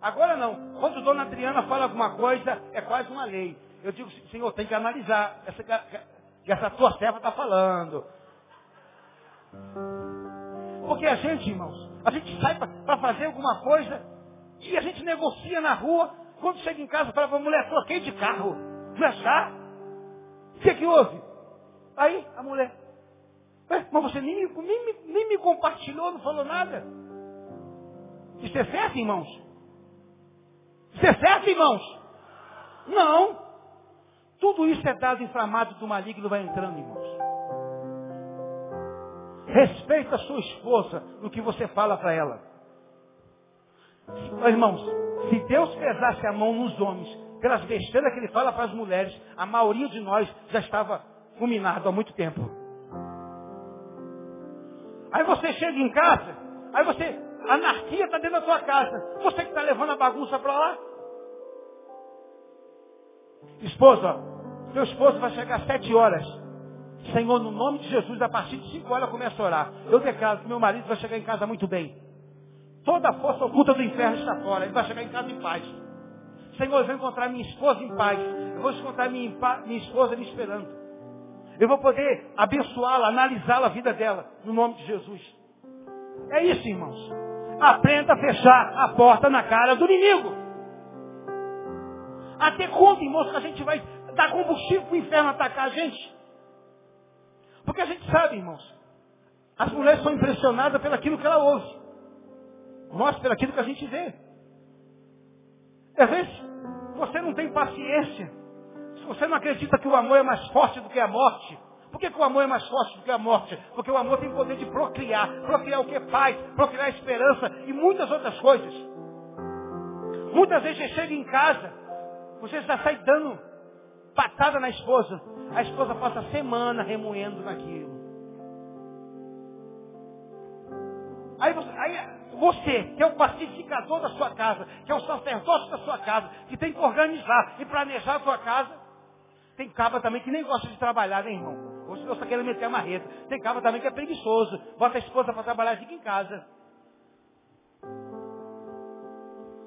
Agora não. Quando Dona Adriana fala alguma coisa, é quase uma lei. Eu digo, Senhor, tem que analisar. Essa, que essa tua serva está falando. Porque a gente, irmãos, a gente sai para fazer alguma coisa e a gente negocia na rua. Quando chega em casa, fala para a mulher, troquei de carro. Não é já? O que, é que houve? Aí a mulher, mas você nem, nem, nem me compartilhou, não falou nada. Isso é certo, irmãos? Isso é certo, irmãos? Não. Tudo isso é dado inflamado do maligno vai entrando, irmãos. Respeita a sua esposa no que você fala para ela. Irmãos, se Deus pesasse a mão nos homens, pelas besteiras que ele fala para as mulheres, a maioria de nós já estava fulminado há muito tempo. Aí você chega em casa, aí você, anarquia está dentro da tua casa. Você que está levando a bagunça para lá. Esposa, teu esposo vai chegar às sete horas. Senhor, no nome de Jesus, a partir de cinco horas eu começo a orar. Eu declaro que meu marido vai chegar em casa muito bem. Toda a força oculta do inferno está fora. Ele vai chegar em casa em paz. Senhor, eu vou encontrar minha esposa em paz. Eu vou encontrar minha, minha esposa me esperando. Eu vou poder abençoá-la, analisá-la, a vida dela, no nome de Jesus. É isso, irmãos. Aprenda a fechar a porta na cara do inimigo. Até quando, irmãos, que a gente vai dar combustível para o inferno atacar a gente? Porque a gente sabe, irmãos, as mulheres são impressionadas pelo aquilo que ela ouve. Nós pelo aquilo que a gente vê. Às vezes, você não tem paciência. Se você não acredita que o amor é mais forte do que a morte. Por que, que, o amor é mais forte do que a morte? Porque o amor tem poder de procriar. Procriar o que? Paz, procriar esperança e muitas outras coisas. Muitas vezes você chega em casa, você já sai dando patada na esposa. A esposa passa a semana remoendo naquilo. Aí você, aí você, que é o pacificador da sua casa, que é o sacerdote da sua casa, que tem que organizar e planejar a sua casa, tem caba também que nem gosta de trabalhar, né, irmão? Ou se você querendo meter a marreta. Tem caba também que é preguiçoso. Bota a esposa para trabalhar e fica em casa.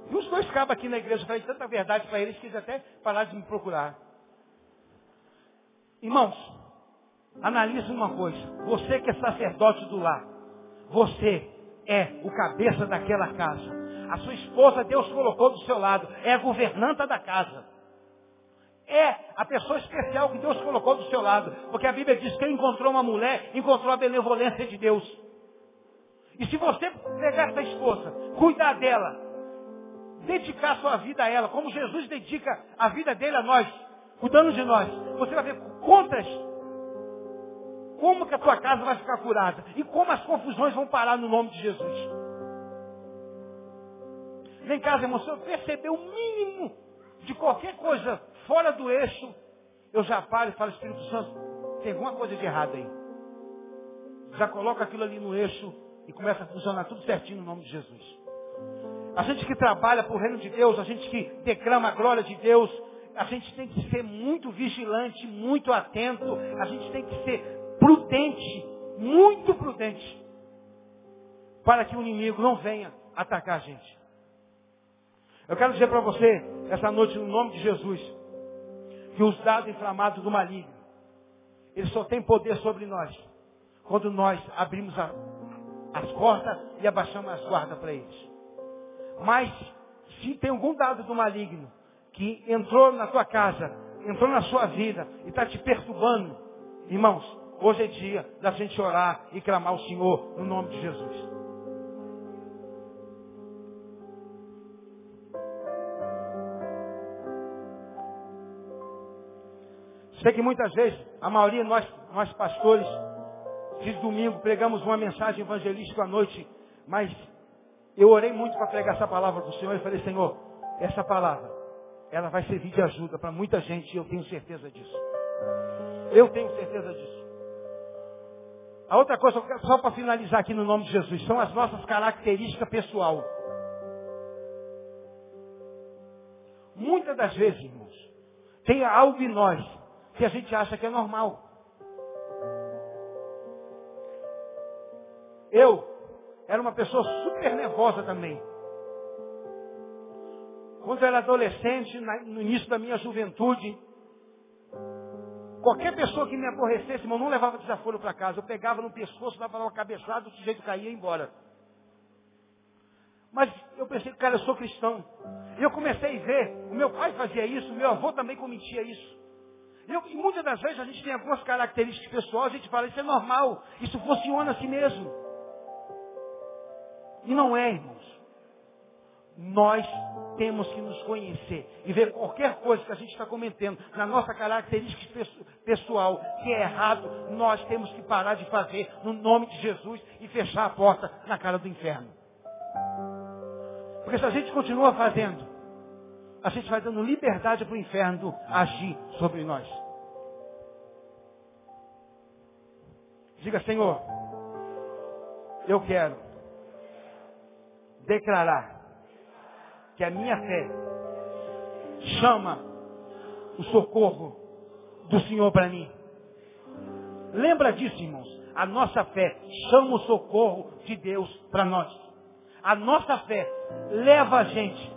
E os dois cabos aqui na igreja, eu falei tanta verdade para eles eles até pararam de me procurar. Irmãos, analise uma coisa. Você que é sacerdote do lar, você é o cabeça daquela casa. A sua esposa Deus colocou do seu lado, é a governanta da casa. É a pessoa especial que Deus colocou do seu lado. Porque a Bíblia diz que quem encontrou uma mulher, encontrou a benevolência de Deus. E se você pegar essa esposa, cuidar dela, dedicar sua vida a ela, como Jesus dedica a vida dele a nós, cuidando de nós, você vai ver contas como que a tua casa vai ficar curada e como as confusões vão parar no nome de Jesus. Vem cá, irmão, se eu perceber o mínimo de qualquer coisa fora do eixo, eu já paro e falo, Espírito Santo, tem alguma coisa de errado aí. Já coloca aquilo ali no eixo e começa a funcionar tudo certinho no nome de Jesus. A gente que trabalha para o reino de Deus, a gente que declama a glória de Deus, a gente tem que ser muito vigilante, muito atento, a gente tem que ser prudente, muito prudente, para que o inimigo não venha atacar a gente. Eu quero dizer para você, essa noite, no nome de Jesus, que os dados inflamados do maligno, ele só tem poder sobre nós quando nós abrimos a, as portas e abaixamos as guardas para eles. Mas, se tem algum dado do maligno que entrou na tua casa, entrou na sua vida e está te perturbando, irmãos, hoje é dia da gente orar e clamar ao Senhor no nome de Jesus. Sei que muitas vezes, a maioria de nós, nós pastores, de domingo pregamos uma mensagem evangelística à noite, mas eu orei muito para pregar essa palavra para o Senhor e falei, Senhor, essa palavra, ela vai servir de ajuda para muita gente eu tenho certeza disso. Eu tenho certeza disso. A outra coisa, só para finalizar aqui no nome de Jesus, são as nossas características pessoal. Muitas das vezes, irmãos, tem algo em nós que a gente acha que é normal. Eu era uma pessoa super nervosa também. Quando eu era adolescente, no início da minha juventude, qualquer pessoa que me aborrecesse, irmão, não levava desaforo para casa. Eu pegava no pescoço, dava uma cabeçada, o sujeito caía e ia embora. Mas eu pensei, cara, eu sou cristão. E eu comecei a ver, o meu pai fazia isso, o meu avô também cometia isso. Eu, e muitas das vezes a gente tem algumas características pessoais, a gente fala, isso é normal, isso funciona assim mesmo. E não é, irmãos. Nós temos que nos conhecer e ver qualquer coisa que a gente está cometendo na nossa característica pessoal que é errado, nós temos que parar de fazer no nome de Jesus e fechar a porta na cara do inferno. Porque se a gente continua fazendo, a gente vai dando liberdade para o inferno agir sobre nós. Diga, Senhor, eu quero declarar que a minha fé chama o socorro do Senhor para mim. Lembra disso, irmãos? A nossa fé chama o socorro de Deus para nós. A nossa fé leva a gente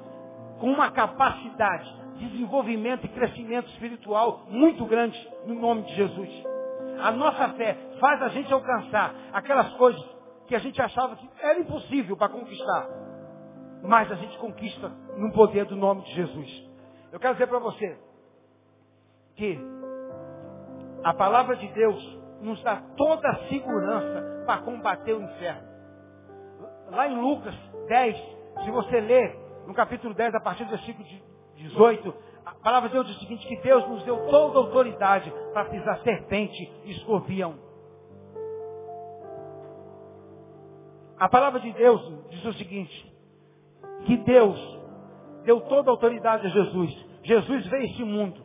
com uma capacidade, desenvolvimento e crescimento espiritual muito grande no nome de Jesus. A nossa fé faz a gente alcançar aquelas coisas que a gente achava que era impossível para conquistar. Mas a gente conquista no poder do nome de Jesus. Eu quero dizer para você que a palavra de Deus nos dá toda a segurança para combater o inferno. Lá em Lucas 10, se você ler no capítulo 10, a partir do versículo 18, a palavra de Deus diz o seguinte, que Deus nos deu toda a autoridade para pisar serpente e escorpião. A palavra de Deus diz o seguinte, que Deus deu toda a autoridade a Jesus. Jesus veio este mundo,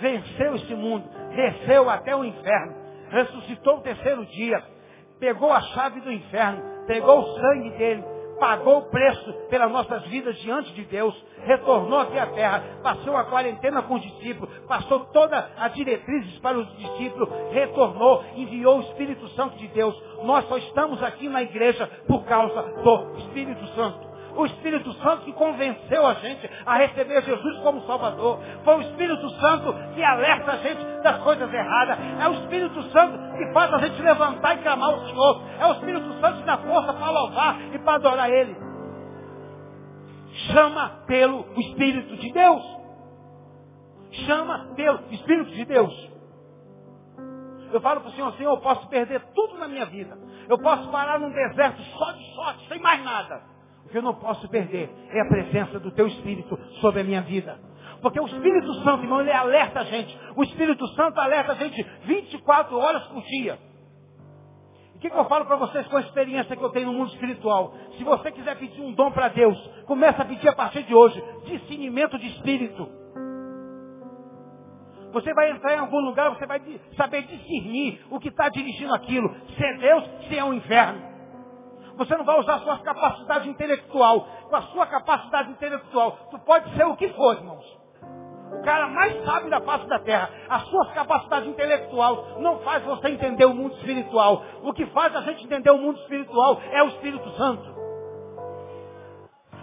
venceu este mundo, desceu até o inferno, ressuscitou o terceiro dia, pegou a chave do inferno, pegou o sangue dele, pagou o preço pelas nossas vidas diante de Deus, retornou aqui à terra, passou a quarentena com os discípulos, passou todas as diretrizes para os discípulos, retornou, enviou o Espírito Santo de Deus. Nós só estamos aqui na igreja por causa do Espírito Santo o Espírito Santo que convenceu a gente a receber Jesus como Salvador. Foi o Espírito Santo que alerta a gente das coisas erradas. É o Espírito Santo que faz a gente levantar e clamar o Senhor. É o Espírito Santo que dá força para louvar e para adorar Ele. Chama pelo Espírito de Deus. Chama pelo Espírito de Deus. Eu falo para o Senhor, Senhor, eu posso perder tudo na minha vida. Eu posso parar num deserto só de sorte, sem mais nada. O que eu não posso perder é a presença do teu Espírito sobre a minha vida. Porque o Espírito Santo, irmão, ele alerta a gente. O Espírito Santo alerta a gente 24 horas por dia. O que, que, eu falo para vocês com a experiência que eu tenho no mundo espiritual? Se você quiser pedir um dom para Deus, começa a pedir a partir de hoje discernimento de espírito. Você vai entrar em algum lugar, você vai saber discernir o que está dirigindo aquilo. Se é Deus, se é o um inferno. Você não vai usar a sua capacidade intelectual. Com a sua capacidade intelectual, tu pode ser o que for, irmãos o cara mais sábio da face da terra, as suas capacidades intelectuais não faz você entender o mundo espiritual. O que faz a gente entender o mundo espiritual é o Espírito Santo.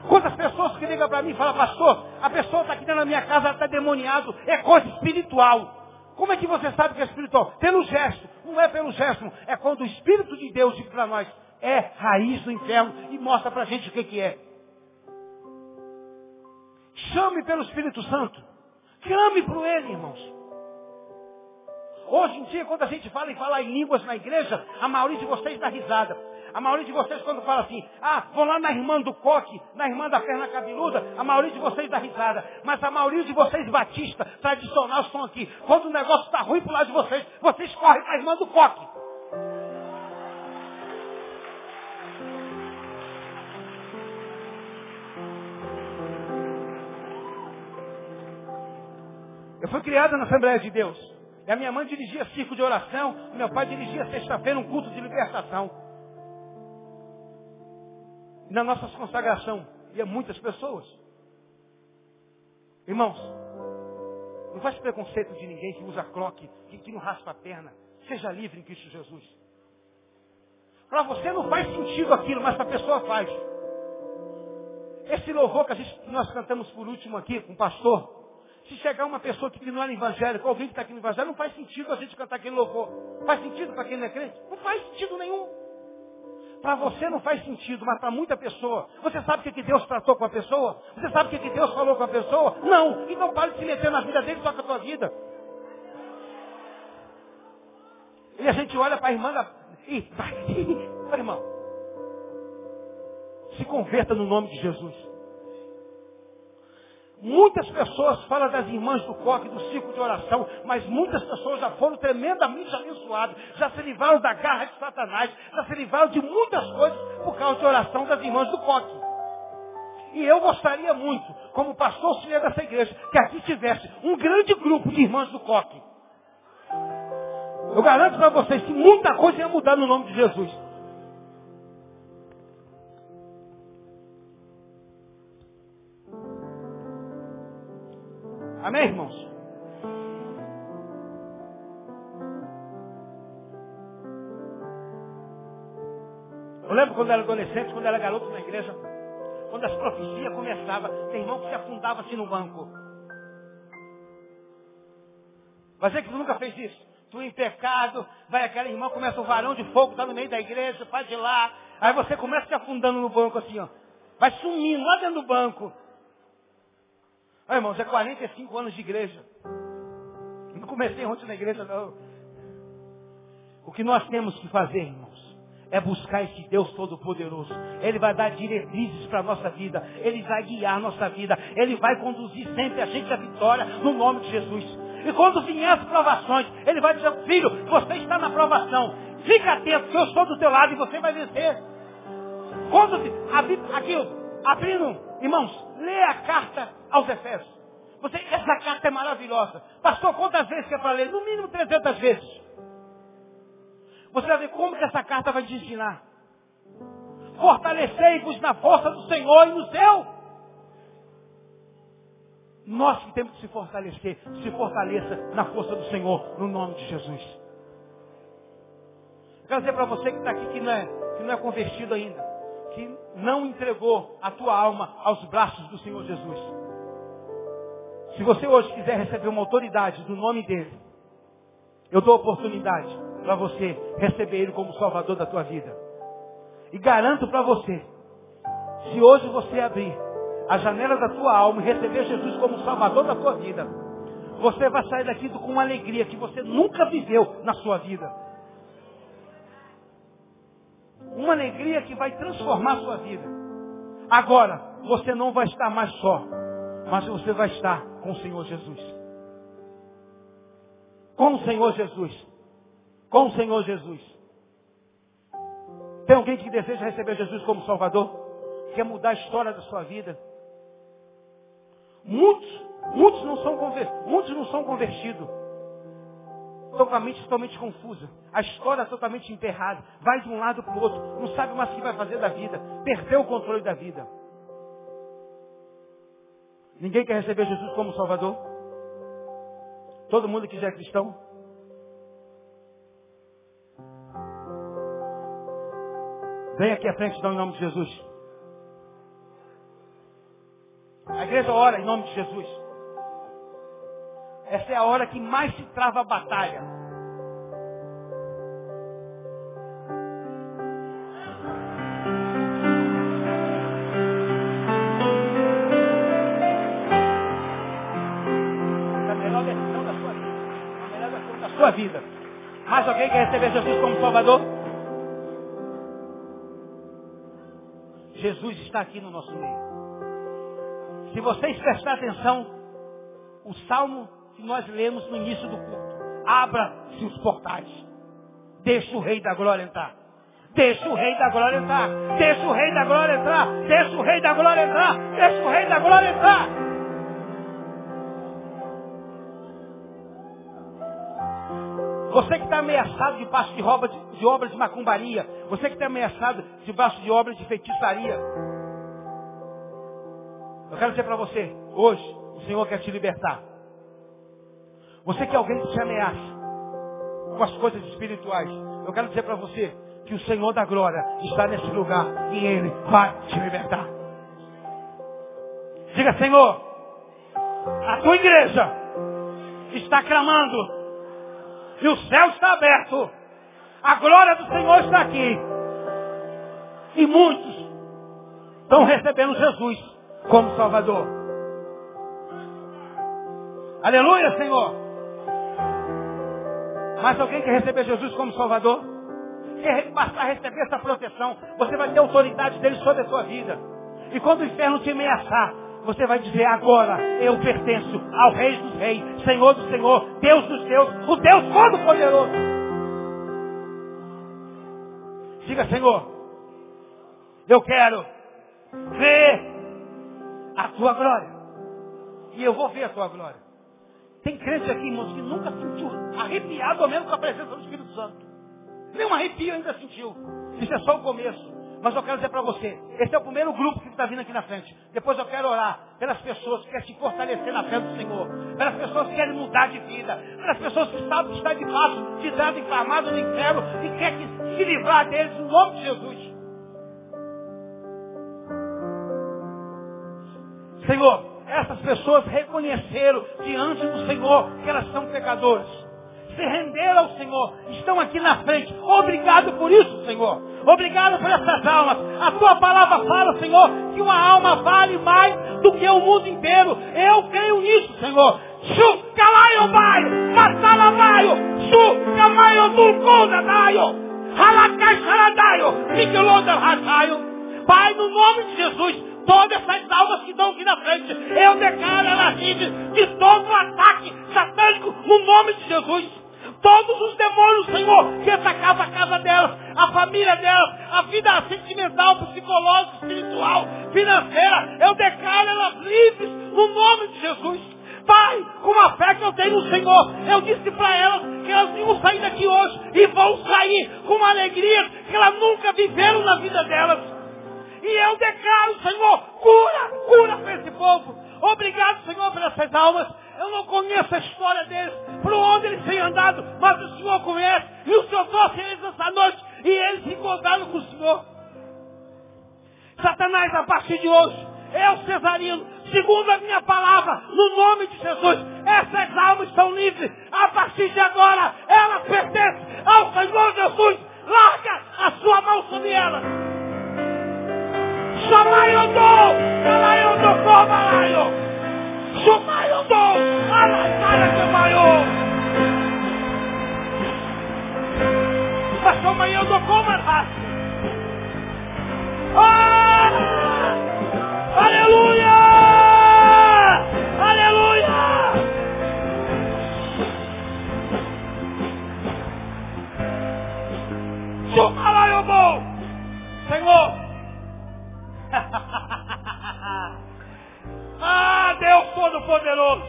Quantas pessoas que ligam para mim e falam, pastor, a pessoa está aqui dentro da minha casa, ela está demoniado, é coisa espiritual. Como é que você sabe que é espiritual? Pelo gesto. Não é pelo gesto, é quando o Espírito de Deus diz para nós, é raiz do inferno e mostra para a gente o que, que é. Chame pelo Espírito Santo. Clame para ele, irmãos. Hoje em dia, quando a gente fala em falar em línguas na igreja, a maioria de vocês dá risada. A maioria de vocês, quando fala assim, ah, vão lá na irmã do coque, na irmã da perna cabeluda, a maioria de vocês dá risada. Mas a maioria de vocês, batista, tradicional, estão aqui. Quando o negócio está ruim para lado de vocês, vocês correm para a irmã do coque. Fui criada na Assembleia de Deus. E a minha mãe dirigia circo de oração, meu pai dirigia sexta-feira um culto de libertação. E na nossa consagração ia muitas pessoas. Irmãos, não faz preconceito de ninguém que usa croque, que, que não raspa a perna. Seja livre em Cristo Jesus. Para você não faz sentido aquilo, mas para a pessoa faz. Esse louvor que a gente, nós cantamos por último aqui com o pastor, se chegar uma pessoa que não é evangélico, alguém que está aqui no evangelho, não faz sentido a gente cantar aquele louvor. Faz sentido para quem não é crente? Não faz sentido nenhum. Para você não faz sentido, mas para muita pessoa. Você sabe o que Deus tratou com a pessoa? Você sabe o que Deus falou com a pessoa? Não. Então pare de se meter na vida dele, toca a tua vida. E a gente olha para a irmã da... Ih, <laughs> irmão. Se converta no nome de Jesus. Muitas pessoas falam das irmãs do coque, do ciclo de oração, mas muitas pessoas já foram tremendamente abençoadas, já se livraram da garra de Satanás, já se livraram de muitas coisas por causa de oração das irmãs do coque. E eu gostaria muito, como pastor auxiliar dessa igreja, que aqui tivesse um grande grupo de irmãs do coque. Eu garanto para vocês que muita coisa ia mudar no nome de Jesus. Amém, irmãos? Eu lembro quando era adolescente, quando era garoto na igreja, quando as profecias começavam, tem irmão que se afundava assim no banco. Mas é que tu nunca fez isso. Tu em pecado, vai aquela irmã, começa um varão de fogo, está no meio da igreja, faz de lá. Aí você começa se afundando no banco assim, ó. Vai sumindo lá dentro do banco. Ah, irmãos, é 45 anos de igreja. Não comecei ontem na igreja, não. O que nós temos que fazer, irmãos, é buscar esse Deus Todo-Poderoso. Ele vai dar diretrizes para a nossa vida. Ele vai guiar a nossa vida. Ele vai conduzir sempre a gente à vitória no nome de Jesus. E quando vier as provações, ele vai dizer, filho, você está na provação. Fica atento, que eu estou do teu lado e você vai vencer. Quando, aqui, abrindo, irmãos, lê a carta aos Efésios. Você, essa carta é maravilhosa. Pastor, quantas vezes que é para ler? No mínimo 300 vezes. Você vai ver como que essa carta vai te ensinar. Fortalecei-vos na força do Senhor e no céu. Nós que temos que se fortalecer, se fortaleça na força do Senhor, no nome de Jesus. quero dizer para você que está aqui que não, é, que não é convertido ainda, que não entregou a tua alma aos braços do Senhor Jesus. Se você hoje quiser receber uma autoridade do nome dele, eu dou oportunidade para você receber ele como salvador da tua vida. E garanto para você, se hoje você abrir a janela da tua alma e receber Jesus como salvador da tua vida, você vai sair daqui com uma alegria que você nunca viveu na sua vida. Uma alegria que vai transformar a sua vida. Agora, você não vai estar mais só, mas você vai estar com o Senhor Jesus. Com o Senhor Jesus. Com o Senhor Jesus. Tem alguém que deseja receber Jesus como Salvador? Quer mudar a história da sua vida? Muitos, muitos não são. Muitos não são convertidos. Estão com a mente totalmente confusa. A história é totalmente emperrada. Vai de um lado para o outro. Não sabe mais o que vai fazer da vida. Perdeu o controle da vida. Ninguém quer receber Jesus como Salvador? Todo mundo que já é cristão? Vem aqui à frente, então, em nome de Jesus. A igreja ora em nome de Jesus. Essa é a hora que mais se trava a batalha. A melhor da sua vida. A melhor da sua vida. Mais alguém quer receber Jesus como Salvador? Jesus está aqui no nosso meio. Se vocês prestarem atenção, o salmo que nós lemos no início do culto, abra-se os portais. Deixa o rei da glória entrar. Deixa o rei da glória entrar. Deixa o rei da glória entrar. Deixa o rei da glória entrar. Deixa o rei da glória entrar. Você que está ameaçado debaixo de, obra de, de obras de macumbaria. Você que está ameaçado debaixo de obras de feitiçaria. Eu quero dizer para você, hoje, o Senhor quer te libertar. Você que é alguém que te ameaça com as coisas espirituais, eu quero dizer para você que o Senhor da glória está nesse lugar e Ele vai te libertar. Diga, Senhor, a tua igreja está clamando e o céu está aberto. A glória do Senhor está aqui. E muitos estão recebendo Jesus como Salvador. Aleluia, Senhor. Mas alguém quer receber Jesus como Salvador? Quer passar a receber essa proteção? Você vai ter autoridade dele sobre a sua vida. E quando o inferno te ameaçar, você vai dizer, agora eu pertenço ao Rei dos Reis, Senhor do Senhor, Deus dos Deus, o Deus Todo-Poderoso. Diga, Senhor, eu quero ver a tua glória. E eu vou ver a tua glória. Tem crente aqui, irmãos, que nunca sentiu arrepiado ao menos com a presença do Espírito Santo. Nem um arrepio ainda sentiu. Isso é só o começo. Mas eu quero dizer para você, esse é o primeiro grupo que está vindo aqui na frente. Depois eu quero orar pelas pessoas que querem se fortalecer na fé do Senhor. Pelas pessoas que querem mudar de vida. Pelas pessoas que sabem que está debaixo de dado inflamado no inferno e quer que se livrar deles no nome de Jesus. Senhor, essas pessoas reconheceram diante do Senhor que elas são pecadoras. Se renderam ao Senhor, estão aqui na frente. Obrigado por isso, Senhor. Obrigado por essas almas. A tua palavra fala, Senhor, que uma alma vale mais do que o mundo inteiro. Eu creio nisso, Senhor. Chukalaio baio, matalamaio, chukamaio dulcona daio, halacai saradaio, miqueloda rataio. Pai, no nome de Jesus, todas essas almas que estão aqui na frente, eu declaro elas livres de todo o ataque satânico no nome de Jesus. Todos os demônios, Senhor, que atacavam a casa delas, a família delas, a vida sentimental, psicológica, espiritual, financeira, eu declaro elas livres no nome de Jesus. Pai, com a fé que eu tenho no Senhor, eu disse para elas que elas iam sair daqui hoje e vão sair com uma alegria que elas nunca viveram na vida delas. E eu declaro, Senhor, cura, cura para esse povo. Obrigado, Senhor, por essas almas. Eu não conheço a história deles, por onde eles têm andado, mas o Senhor conhece. E o Senhor trouxe eles essa noite e eles se encontraram com o Senhor. Satanás, a partir de hoje, eu, Cesarino, segundo a minha palavra, no nome de Jesus, essas almas estão livres. A partir de agora, elas pertencem ao Senhor Jesus. Larga a sua mão sobre elas. Chupaiu dom, a la cara chupaiu. Mas como eu dou como é fácil. Ah! Aleluia! Aleluia! Chupa o eu! Senhor! <laughs> Deus Todo-Poderoso,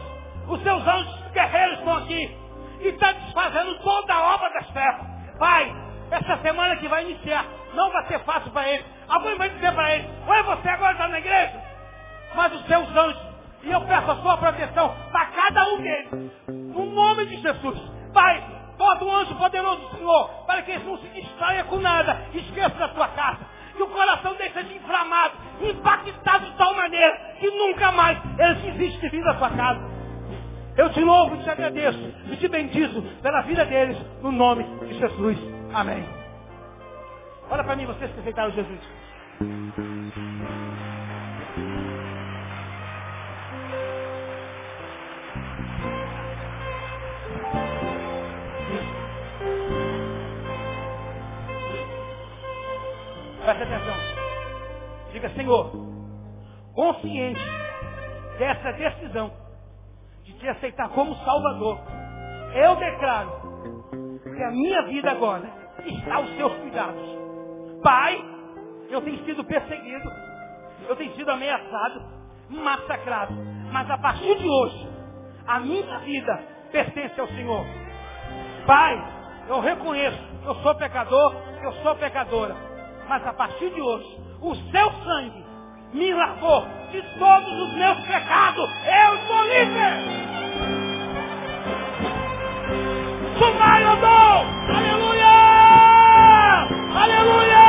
os seus anjos guerreiros estão aqui e está desfazendo toda a obra das trevas. Pai, essa semana que vai iniciar, não vai ser fácil para ele. Alguém vai dizer para ele, oi, você agora está na igreja? Mas os seus anjos, e eu peço a sua proteção para cada um deles. No nome de Jesus. Pai, um anjo poderoso do Senhor, para que eles não se distraiam com nada. Esqueça da sua casa. Que o coração deles seja inflamado, impactado de tal maneira que eles desistem de vir da sua casa. Eu te louvo te agradeço e te bendizo pela vida deles, no nome de Jesus. Amém. Olha para mim, vocês que aceitaram Jesus. Presta atenção. Diga, Senhor, consciente dessa decisão de te aceitar como Salvador, eu declaro que a minha vida agora está aos seus cuidados. Pai, eu tenho sido perseguido, eu tenho sido ameaçado, massacrado, mas a partir de hoje, a minha vida pertence ao Senhor. Pai, eu reconheço que eu sou pecador, eu sou pecadora. Mas a partir de hoje, o seu sangue me lavou de todos os meus pecados. Eu sou livre! Sumai odor! Aleluia! Aleluia!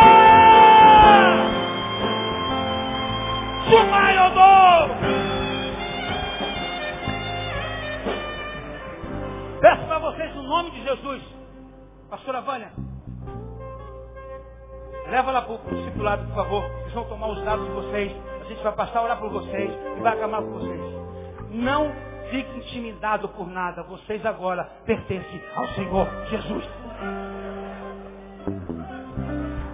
Sumai odor! Peço para vocês no nome de Jesus, pastora Vânia, Leva lá para o discipulado, por favor. Eles vão tomar os dados de vocês. A gente vai passar a orar por vocês e vai acalmar por vocês. Não fique intimidado por nada. Vocês agora pertencem ao Senhor Jesus.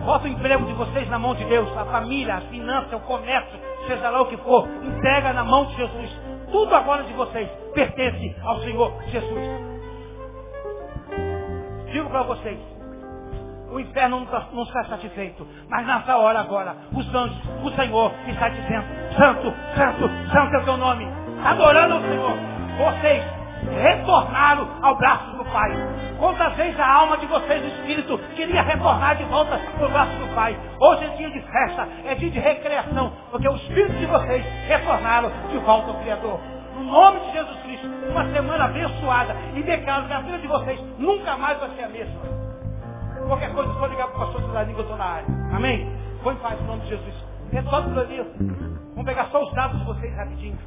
Bota o emprego de vocês na mão de Deus. A família, a finança, o comércio, seja lá o que for. Entrega na mão de Jesus. Tudo agora de vocês pertence ao Senhor Jesus. Digo para vocês o inferno não está, não está satisfeito. Mas nessa hora agora, os anjos, o Senhor está dizendo, Santo, Santo, Santo é o teu nome. Adorando o Senhor. Vocês retornaram ao braço do Pai. Quantas vezes a alma de vocês, o Espírito, queria retornar de volta para o braço do Pai. Hoje é dia de festa, é dia de recreação, porque o Espírito de vocês retornaram de volta ao Criador. No nome de Jesus Cristo, uma semana abençoada e declaro que a vida de vocês nunca mais vai ser a mesma. Qualquer coisa, só ligar para o pastor Cesarinho que eu estou na área. Amém? Põe paz em nome de Jesus. É só tudo ali. Vamos pegar só os dados de vocês rapidinho.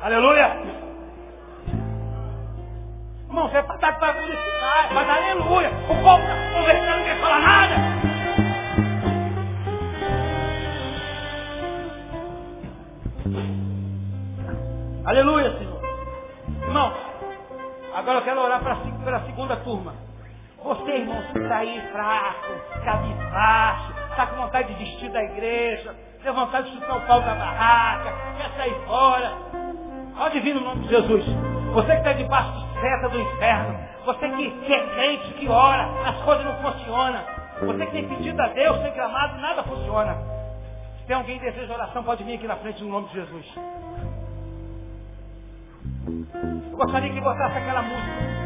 Aleluia! Irmão, você é para para publicidade, para dar aleluia. O povo está conversando, não quer falar nada. Aleluia, Senhor. Irmão, Agora eu quero orar para a segunda turma. Você, irmão, que está aí fraco, cabisbaixo, está com vontade de desistir da igreja, tem vontade de chutar o pau da barraca, quer sair fora. Pode vir no nome de Jesus. Você que está debaixo de seta do inferno, você que, que é crente, que ora, as coisas não funcionam. Você que tem pedido a Deus, tem clamado, nada funciona. Se tem alguém que deseja oração, pode vir aqui na frente no nome de Jesus. Eu gostaria que botasse aquela música.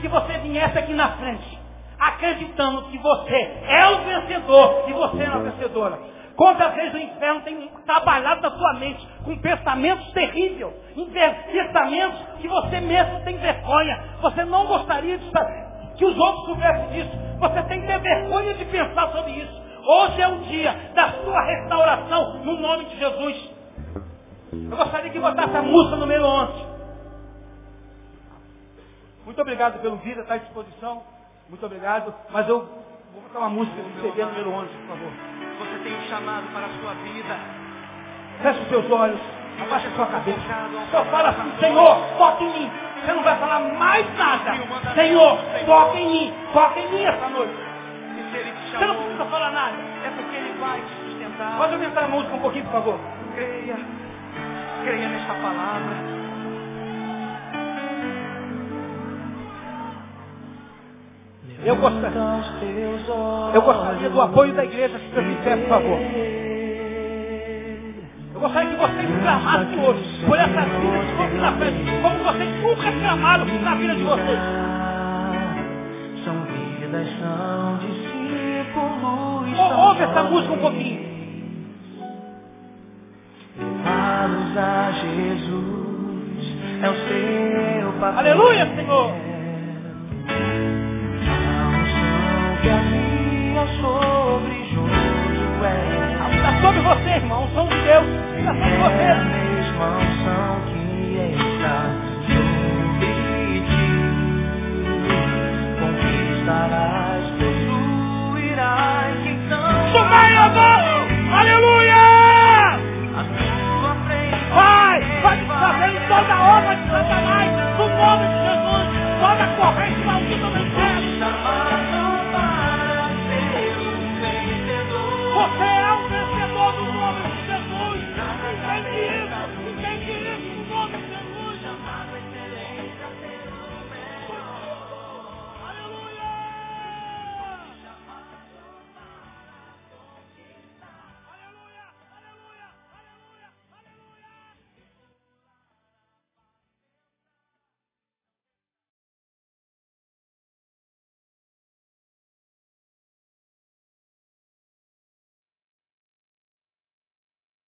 Que você viesse aqui na frente, acreditando que você é o vencedor e você é a vencedora. Quantas vezes o inferno tem trabalhado na sua mente com pensamentos terríveis, pensamentos que você mesmo tem vergonha. Você não gostaria de que os outros soubessem disso. Você tem que ter vergonha de pensar sobre isso. Hoje é o dia da sua restauração no nome de Jesus. Eu gostaria que botasse a música número 11. Muito obrigado pelo vida, está à disposição. Muito obrigado. Mas eu vou botar uma música do CD número 11, por favor. Você tem um chamado para a sua vida. Feche os seus olhos. Abaixa a sua cabeça. Só fala assim, Senhor, toque em mim. Você não vai falar mais nada. Senhor, toque em mim. Toque em mim essa noite. Você não precisa falar nada. É porque Ele vai te sustentar. Pode aumentar a música um pouquinho, por favor. Creia. Creia nesta palavra. Eu gostaria, eu gostaria do apoio da igreja, se você fizer, por favor. Eu gostaria que vocês clamassem hoje por essa vida de corpo na frente, como vocês nunca clamaram na vida de vocês. São vidas, são discípulos. Ouve essa música um pouquinho. Levá-los a Jesus é o seu papel. Aleluia, Senhor. minha sobre Josué. Está sobre você, irmão. São os teus. Está sobre você. são que está sobre ti. Conquistarás, possuirás. Então. Sumai a mão. Aleluia. Vai, vai desfazendo toda a obra de Satanás. No nome de Jesus. Toda a corrente maldita do José